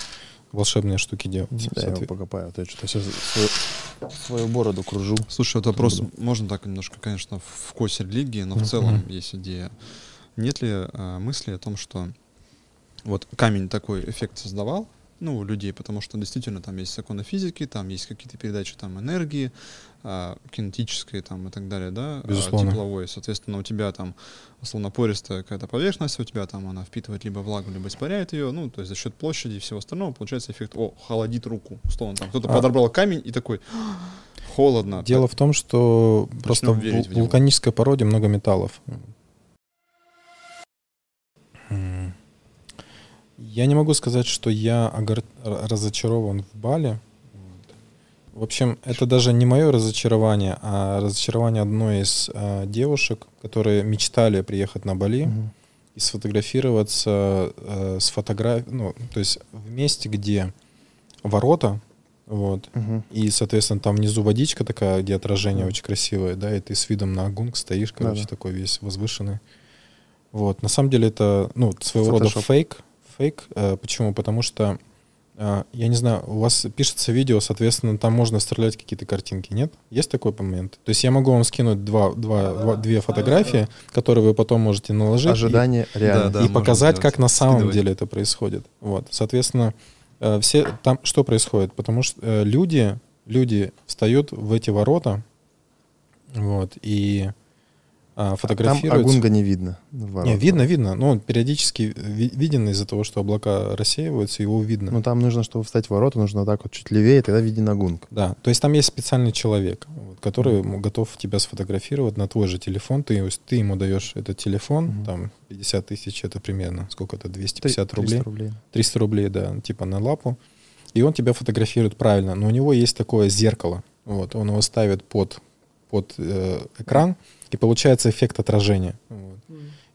волшебные штуки делать. Да, я его покопаю. я что-то сейчас свою, свою бороду кружу. Слушай, вот вопрос, можно так немножко, конечно, в кость религии, но в целом есть идея. Нет ли а, мысли о том, что вот камень такой эффект создавал, ну, людей, потому что действительно там есть законы физики, там есть какие-то передачи там энергии, а, кинетической там и так далее, да, а, Безусловно. тепловой. Соответственно, у тебя там условно пористая какая-то поверхность, у тебя там она впитывает либо влагу, либо испаряет ее, ну, то есть за счет площади и всего остального получается эффект, о, холодит руку, условно там. Кто-то А. подобрал камень и такой, холодно. Дело в том, что просто в в вулканической породе много металлов. Я не могу сказать, что я огор- разочарован в Бали. В общем, это даже не мое разочарование, а разочарование одной из а, девушек, которые мечтали приехать на Бали Мгм. и сфотографироваться э, с фотографией, ну, то есть в месте, где ворота, вот, Мгм. и, соответственно, там внизу водичка такая, где отражение Да. очень красивое, да, и ты с видом на Агунг стоишь, короче, Да-да. такой весь возвышенный. Вот, на самом деле это, ну, своего рода Фотошоп. фейк. Фейк. Э, почему? Потому что, э, я не знаю, у вас пишется видео, соответственно, там можно вставлять какие-то картинки, нет? Есть такой момент? То есть я могу вам скинуть два, два, два- две фотографии, которые вы потом можете наложить. и- Ожидание реально. Да, и можно показать, как на самом Скидывать. деле это происходит. Вот, соответственно, э, все там что происходит? Потому что люди, люди встают в эти ворота, вот и а, Там фотографируются. Агунга не видно. Не, видно, видно. Но он периодически ви- виден из-за того, что облака рассеиваются, его видно. Ну, там нужно, чтобы встать в ворота, нужно вот так вот чуть левее, тогда виден Агунг. Да, то есть там есть специальный человек, вот, который м, готов тебя сфотографировать на твой же телефон. Ты, ты ему даешь этот телефон, Мгм. там 50 тысяч, это примерно, сколько это, Три- 250 рублей. 300 рублей. 300 рублей, да, типа на лапу. И он тебя фотографирует правильно. Но у него есть такое зеркало. Вот, он его ставит под, под э, экран, и получается эффект отражения. Вот.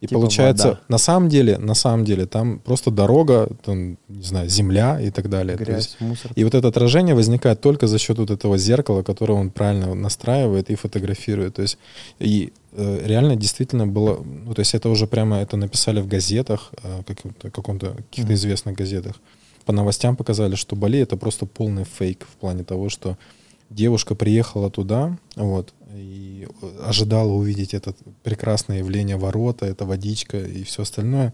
И Типа получается, вода. на самом деле, на самом деле, там просто дорога, там, не знаю, земля и так далее. То есть Грязь, мусор. и вот это отражение возникает только за счет вот этого зеркала, которое он правильно настраивает и фотографирует. То есть и э, реально действительно было, ну то есть это уже прямо это написали в газетах, э, каком-то, каком-то каких-то Мгм. известных газетах. По новостям показали, что Бали это просто полный фейк в плане того, что девушка приехала туда, вот, и ожидала увидеть это прекрасное явление ворота, это водичка и все остальное.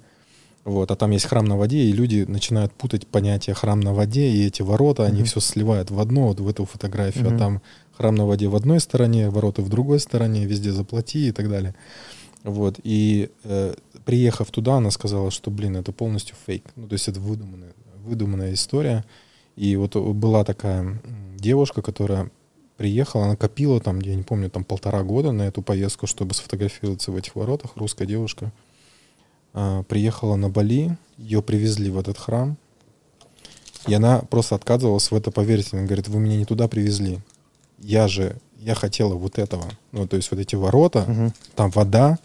Вот, а там есть храм на воде, и люди начинают путать понятие храм на воде и эти ворота, они Мгм. все сливают в одно, вот в эту фотографию. А Мгм. там храм на воде в одной стороне, ворота в другой стороне, везде заплати и так далее. Вот, и э, приехав туда, она сказала, что, блин, это полностью фейк. Ну, то есть это выдуманная, выдуманная история. И вот была такая девушка, которая приехала, она копила там, я не помню, там полтора года на эту поездку, чтобы сфотографироваться в этих воротах, русская девушка. А, приехала на Бали, ее привезли в этот храм, и она просто отказывалась в это поверить. Она говорит, вы меня не туда привезли. Я же, я хотела вот этого. Ну, то есть вот эти ворота, Мгм. там вода.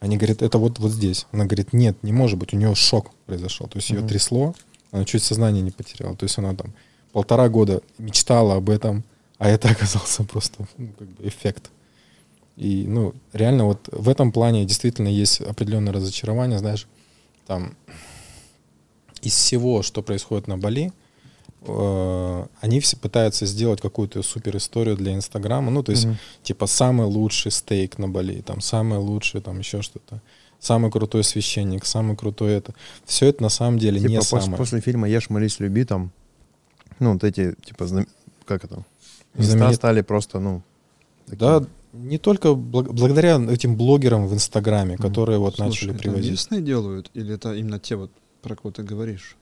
Они говорят, это вот, вот здесь. Она говорит, нет, не может быть. У нее шок произошел. То есть ее Мгм. трясло, она чуть сознание не потеряла. То есть она там полтора года мечтала об этом, а это оказался просто ну, как бы эффект. И, ну, реально вот в этом плане действительно есть определенное разочарование, знаешь, там из всего, что происходит на Бали, э, они все пытаются сделать какую-то супер историю для Инстаграма, ну, то есть, Мгм. типа, самый лучший стейк на Бали, там, самый лучший, там, еще что-то, самый крутой священник, самый крутой это. Все это на самом деле Типа не пос- самое. после фильма «Ешь, молись, люби» там, ну, вот эти, типа, знам- как это, места Знаменит- стали просто, ну, такие. Да, не только благ- благодаря этим блогерам в Инстаграме, которые вот Слушай, начали это приводить. местные делают или это именно те вот, про кого ты говоришь?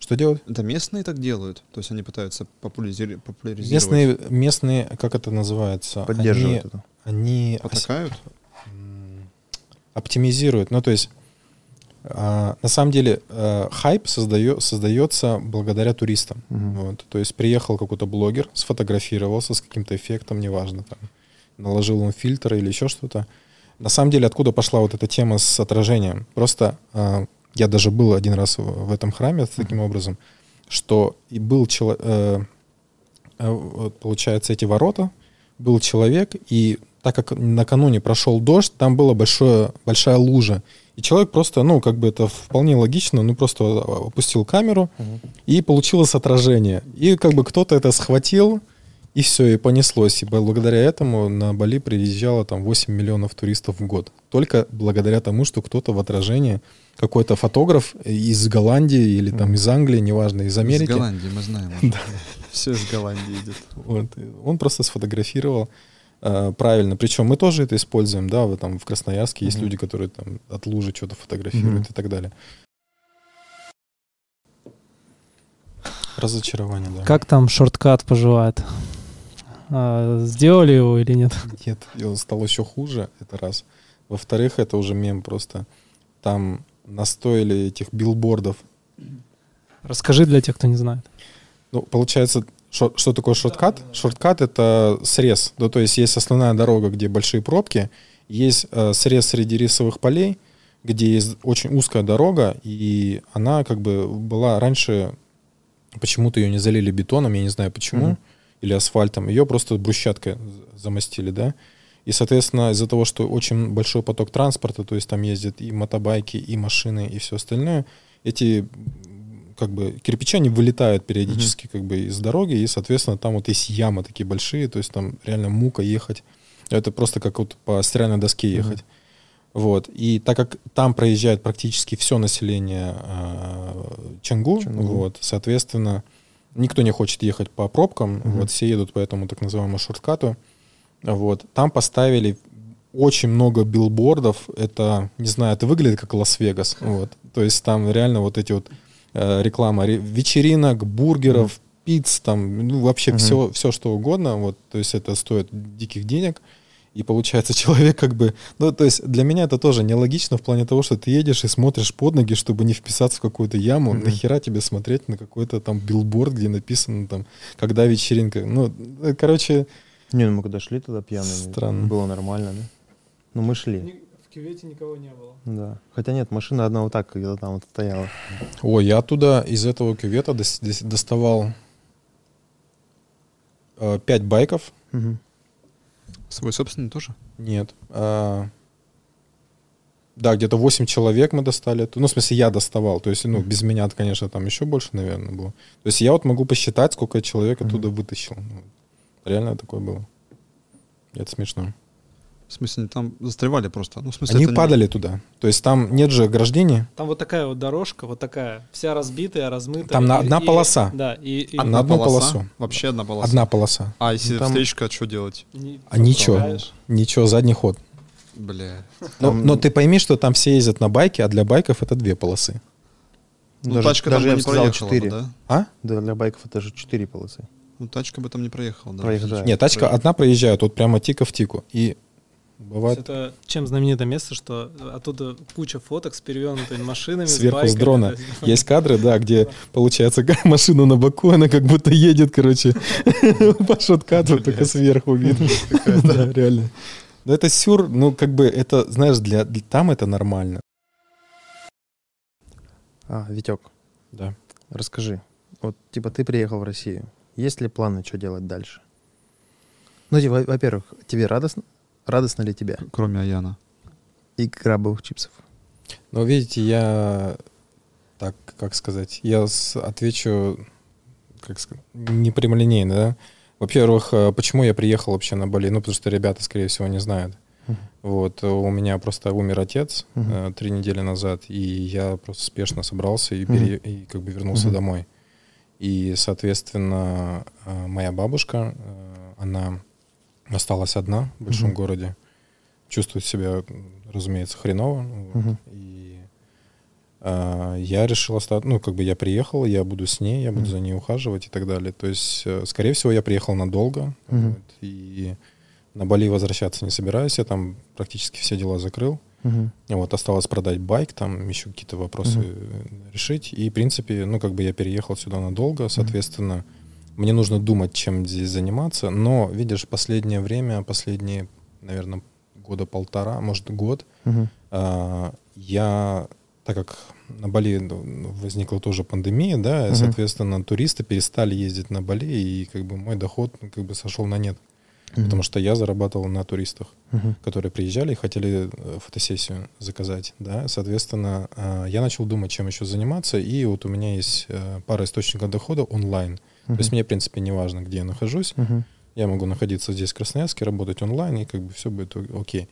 Что делать? Это местные так делают? То есть они пытаются популяризировать? популяризировать Местные, местные, как это называется? поддерживают Они, это. они ос- Потакают? М, оптимизируют. Ну, то есть, а, на самом деле, э, хайп создает, создается благодаря туристам. Мгм. Вот. То есть приехал какой-то блогер, сфотографировался с каким-то эффектом, неважно, там, наложил он фильтр или еще что-то. На самом деле, откуда пошла вот эта тема с отражением? Просто а, я даже был один раз в, в этом храме таким образом, что и был человек, получается, эти ворота, был человек, и так как накануне прошел дождь, там была большое, большая лужа. И человек просто, ну, как бы это вполне логично, ну, просто опустил камеру, и получилось отражение. И как бы кто-то это схватил, и все, и понеслось. И благодаря этому на Бали приезжало там 8 миллионов туристов в год. Только благодаря тому, что кто-то в отражении, какой-то фотограф из Голландии или там из Англии, неважно, из Америки. Из Голландии, мы знаем. Все из Голландии идет. Вот. Он просто сфотографировал правильно. Причем мы тоже это используем, да, в, там, в Красноярске есть люди, которые там от лужи что-то фотографируют и так далее. Разочарование, да. Как там шорткат поживает? А, сделали его или нет? Нет, он стал еще хуже, это раз. Во-вторых, это уже мем просто. Там настоили этих билбордов. Расскажи для тех, кто не знает. Ну, получается, шо- что такое шорткат? Шорткат — это срез. Ну, то есть есть основная дорога, где большие пробки, есть э, срез среди рисовых полей, где есть очень узкая дорога, и она как бы была раньше... Почему-то ее не залили бетоном, я не знаю почему, Мгм. или асфальтом. Ее просто брусчаткой замостили, да? И, соответственно, из-за того, что очень большой поток транспорта, то есть там ездят и мотобайки, и машины, и все остальное, эти как бы кирпичи, они вылетают периодически как бы из дороги, и, соответственно, там вот есть ямы такие большие, то есть там реально мука ехать. Это просто как вот по стиральной доске ехать. Вот. И так как там проезжает практически все население э, Чангу, Чангу. вот, соответственно, никто не хочет ехать по пробкам, Мгм. вот, все едут по этому так называемому shortcut у. Вот. Там поставили очень много билбордов. Это, не знаю, это выглядит как Лас-Вегас. Вот. То есть там реально вот эти вот реклама ре- вечеринок, бургеров, пиц, там, ну, вообще Мгм. все, все, что угодно. Вот. То есть это стоит диких денег. И получается, человек как бы... Ну, то есть для меня это тоже нелогично в плане того, что ты едешь и смотришь под ноги, чтобы не вписаться в какую-то яму. Мгм. Нахера тебе смотреть на какой-то там билборд, где написано там, когда вечеринка. Ну, э, короче, Не, ну мы когда шли туда пьяными, Странно. было нормально, да? Ну мы шли, В кювете никого не было. да. Хотя нет, машина одна вот так где-то там вот стояла. Ой, я оттуда из этого кювета дос- доставал э, пять байков. Мгм. Свой собственный тоже? Нет. а, да, где-то 8 человек мы достали. Ну, в смысле, я доставал. То есть, ну, без меня, конечно, там еще больше, наверное, было. То есть я вот могу посчитать, сколько человек оттуда вытащил. Ну, Реально такое было. Это смешно. В смысле, они там застревали просто? Ну, в смысле, Они это не- падали туда. То есть там нет же ограждений. Там вот такая вот дорожка, вот такая, вся разбитая, размытая. Там на- одна и- полоса. Да, и... и на одну полоса? полосу. Вообще одна полоса. Одна полоса. А если Ну, там- встречка, что делать? не А ничего. пропускаешь. Ничего, задний ход. Бля. Но, Там- но ты пойми, что там все ездят на байке, а для байков это две полосы. Ну, даже тачка даже там я бы бы не сказал проехала бы, 4. да? А? Да, для байков это же 4 полосы. Ну, тачка бы там не проехала, да. Проезжает. Нет, тачка одна проезжает, вот прямо тика в тику. И бывает Это чем знаменитое место, что оттуда куча фоток с перевернутыми машинами. с сверху с байками, дрона. то есть- кадры, да, где получается машина на боку, она как будто едет, короче, по шоткату, только сверху видно. Да, реально. Но это сюр, ну, как бы, это, знаешь, для, там это нормально. А, Витек, Да. расскажи. Вот, типа, ты приехал в Россию. Есть ли планы, что делать дальше? Ну, типа, во- во-первых, тебе радостно? Радостно ли тебе? Кроме Аяна. И крабовых чипсов. Но видите, я так, как сказать, я отвечу как сказать, не прямолинейно, да. Во-первых, э, почему я приехал вообще на Бали? Ну, потому что ребята, скорее всего, не знают. Мгм. Вот, у меня просто умер отец э, три недели назад, и я просто спешно собрался и, пере- и как бы вернулся Мгм. домой. И, соответственно, э, моя бабушка, она осталась одна в большом Мгм. городе, чувствует себя, разумеется, хреново. вот. Мгм. И а, я решил остаться, ну, как бы я приехал, я буду с ней, я буду Мгм. за ней ухаживать и так далее. То есть, э, скорее всего, я приехал надолго, Мгм. вот, и на Бали возвращаться не собираюсь, я там практически все дела закрыл. Мгм. Вот, осталось продать байк, там еще какие-то вопросы э, решить. И, в принципе, ну, как бы я переехал сюда надолго, соответственно, мне нужно думать, чем здесь заниматься. Но, видишь, последнее время, последние, наверное, года полтора, может, год, а, я, так как на Бали возникла тоже пандемия, да, Мгм. соответственно, туристы перестали ездить на Бали, и как бы мой доход ну, как бы сошел на нет. Потому что я зарабатывал на туристах, Мгм. которые приезжали и хотели э, фотосессию заказать, да, соответственно, а, я начал думать, чем еще заниматься, и вот у меня есть э, пара источников дохода онлайн. То есть мне, в принципе, не важно, где я нахожусь, Мгм. я могу находиться здесь, в Красноярске, работать онлайн, и как бы все будет окей.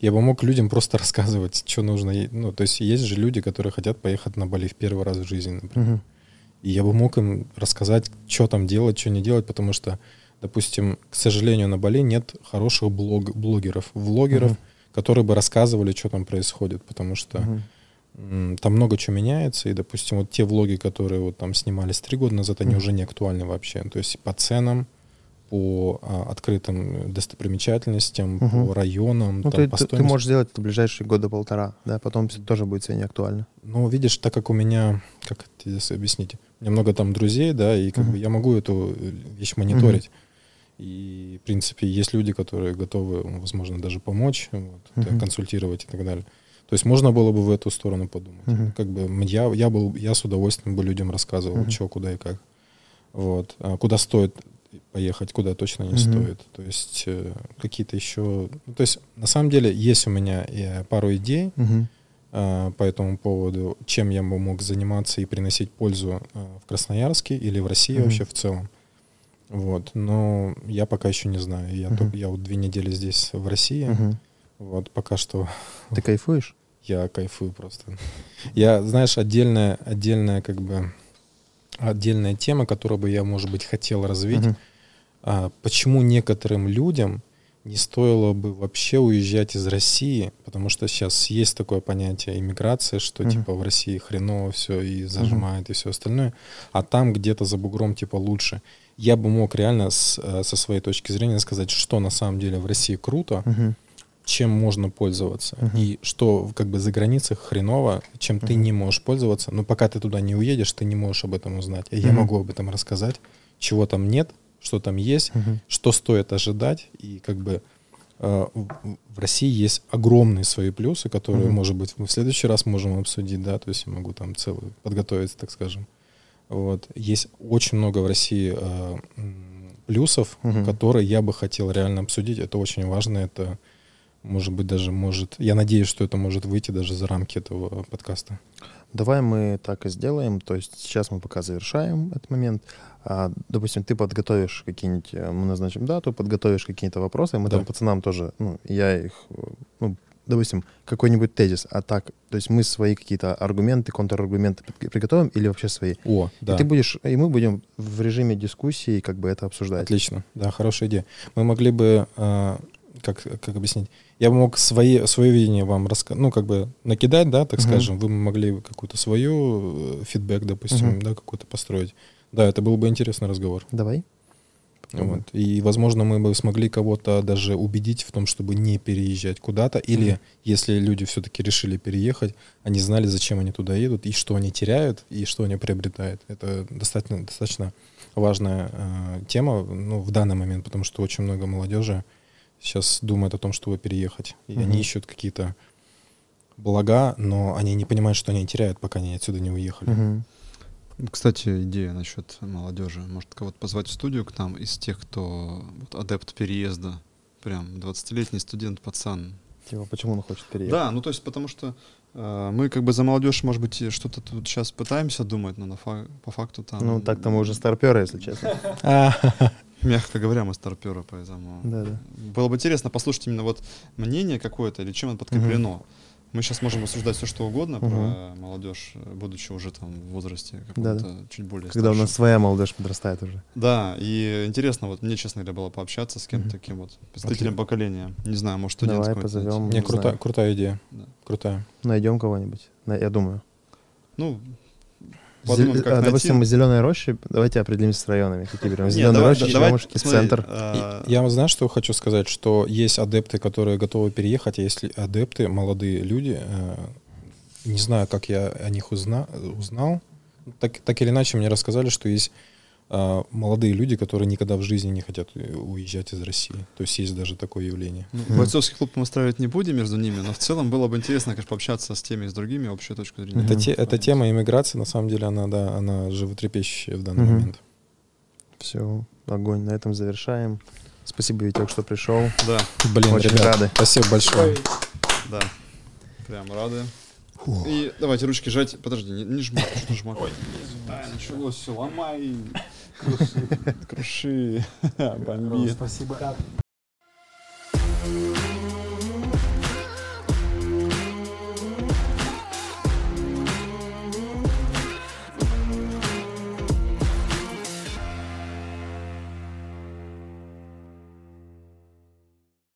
Я бы мог людям просто рассказывать, что нужно. Ну, то есть есть же люди, которые хотят поехать на Бали в первый раз в жизни, например. Мгм. И я бы мог им рассказать, что там делать, что не делать, потому что, допустим, к сожалению, на Бали нет хороших блог, блогеров, влогеров, Мгм. которые бы рассказывали, что там происходит, потому что Мгм. Там много чего меняется, и, допустим, вот те влоги, которые вот там снимались три года назад, они Мгм. уже не актуальны вообще. То есть по ценам, по а, открытым достопримечательностям, Мгм. по районам, Ну, там, ты, по ты- ты стоимости. можешь сделать это в ближайшие года полтора, да, потом тоже будет себе не актуально. Ну, видишь, так как у меня, как это здесь объяснить, у меня много там друзей, да, и как Мгм. бы я могу эту э, вещь мониторить. И, в принципе, есть люди, которые готовы, возможно, даже помочь, вот, Мгм. консультировать и так далее. То есть можно было бы в эту сторону подумать. Мгм. Как бы я, я был, я с удовольствием бы людям рассказывал, Мгм. что, куда и как. Вот. А куда стоит поехать, куда точно не Мгм. стоит. То есть э, какие-то еще... ну, то есть на самом деле есть у меня э, пару идей, а, по этому поводу, чем я бы мог заниматься и приносить пользу а, в Красноярске или в России Мгм. вообще в целом. Вот, но я пока еще не знаю. Я, Мгм. только- я вот две недели здесь в России. Мгм. Вот пока что Ты кайфуешь? Я кайфую просто. Я, знаешь, отдельная, отдельная как бы отдельная тема, которую бы я, может быть, хотел развить. Мгм. А, почему некоторым людям не стоило бы вообще уезжать из России, потому что сейчас есть такое понятие иммиграция, что Мгм. типа в России хреново все и зажимает и все остальное, а там где-то за бугром типа лучше. Я бы мог реально с, э, со своей точки зрения сказать, что на самом деле в России круто, Мгм. Чем можно пользоваться, Мгм. и что как бы за границей хреново, чем ты Мгм. не можешь пользоваться, но пока ты туда не уедешь, ты не можешь об этом узнать. А я могу об этом рассказать, чего там нет, что там есть, Мгм. что стоит ожидать, и как бы э, в России есть огромные свои плюсы, которые, Мгм. может быть, мы в следующий раз можем обсудить, да, то есть я могу там целый подготовиться, так скажем. Вот. Есть очень много в России э, плюсов, Мгм. которые я бы хотел реально обсудить. Это очень важно, это может быть даже может... Я надеюсь, что это может выйти даже за рамки этого подкаста. Давай мы так и сделаем. То есть сейчас мы пока завершаем этот момент. А, допустим, ты подготовишь какие-нибудь, э, мы назначим дату, подготовишь какие-то вопросы, мы Да. там пацанам тоже, ну, я их, э, ну, допустим, какой-нибудь тезис, а так, то есть мы свои какие-то аргументы, контраргументы при- приготовим или вообще свои. О, да. И ты будешь, и мы будем в режиме дискуссии как бы это обсуждать. Отлично, да, хорошая идея. Мы могли бы, э, как, как объяснить, я мог свои, свое видение вам рассказать, ну, как бы накидать, да, так Мгм. скажем, вы могли какую-то свою э, фидбэк, допустим, Мгм. да, какой-то построить. Да, это был бы интересный разговор. Давай. Вот. И, возможно, мы бы смогли кого-то даже убедить в том, чтобы не переезжать куда-то. Или, Мгм. если люди все-таки решили переехать, они знали, зачем они туда едут, и что они теряют, и что они приобретают. Это достаточно, достаточно важная э, тема ну, в данный момент, потому что очень много молодежи сейчас думает о том, чтобы переехать. И Мгм. они ищут какие-то блага, но они не понимают, что они теряют, пока они отсюда не уехали. Мгм. Кстати, идея насчет молодежи. Может, кого-то позвать в студию к нам из тех, кто вот, адепт переезда. Прям 20-летний студент, пацан. Типа, почему он хочет переехать? Да, ну то есть потому что э, мы как бы за молодежь, может быть, что-то тут сейчас пытаемся думать, но на фа- по факту там... Ну, так-то мы уже старперы, если честно. Мягко говоря, мы старперы, поэтому... Да, да. Было бы интересно послушать именно вот мнение какое-то или чем оно подкреплено. Мы сейчас можем обсуждать все, что угодно про Мгм. молодежь, э, будучи уже там в возрасте Да, каком-то чуть более Когда у нас своя молодежь подрастает уже. Да, и интересно, вот мне, честно говоря, было пообщаться с кем-то Мгм. таким вот представителем поколения. Не знаю, может, Давай студентского. это позовем. Не, Не крута- крутая идея. Да. Крутая. Найдем кого-нибудь, я думаю. Ну, подумаем, как а, найти. допустим, мы зеленой рощи, давайте определимся с районами. Какие берем? Зеленая роща, Черемушки, центр. а, Я, знаю, что хочу сказать, что есть адепты, которые готовы переехать, а если адепты, молодые люди, э, не знаю, как я о них узна- узнал, так, так или иначе мне рассказали, что есть молодые люди, которые никогда в жизни не хотят э, уезжать из России. То есть есть даже такое явление. Ну. Бойцовский клуб мы устраивать не будем между ними, но в целом было бы интересно, конечно, пообщаться с теми и с другими, общую точку зрения. Это те- эта тема иммиграции, на самом деле, она, да, она животрепещущая в данный момент. Все, огонь. На этом завершаем. Спасибо, Витек, что пришел. Да, Блин, Очень ребят, рады. спасибо большое. да. Прям рады. И давайте ручки жать. Подожди, не, не жмак, что жмак? А, началось все, ломай. Круши, круши. бомби. Спасибо.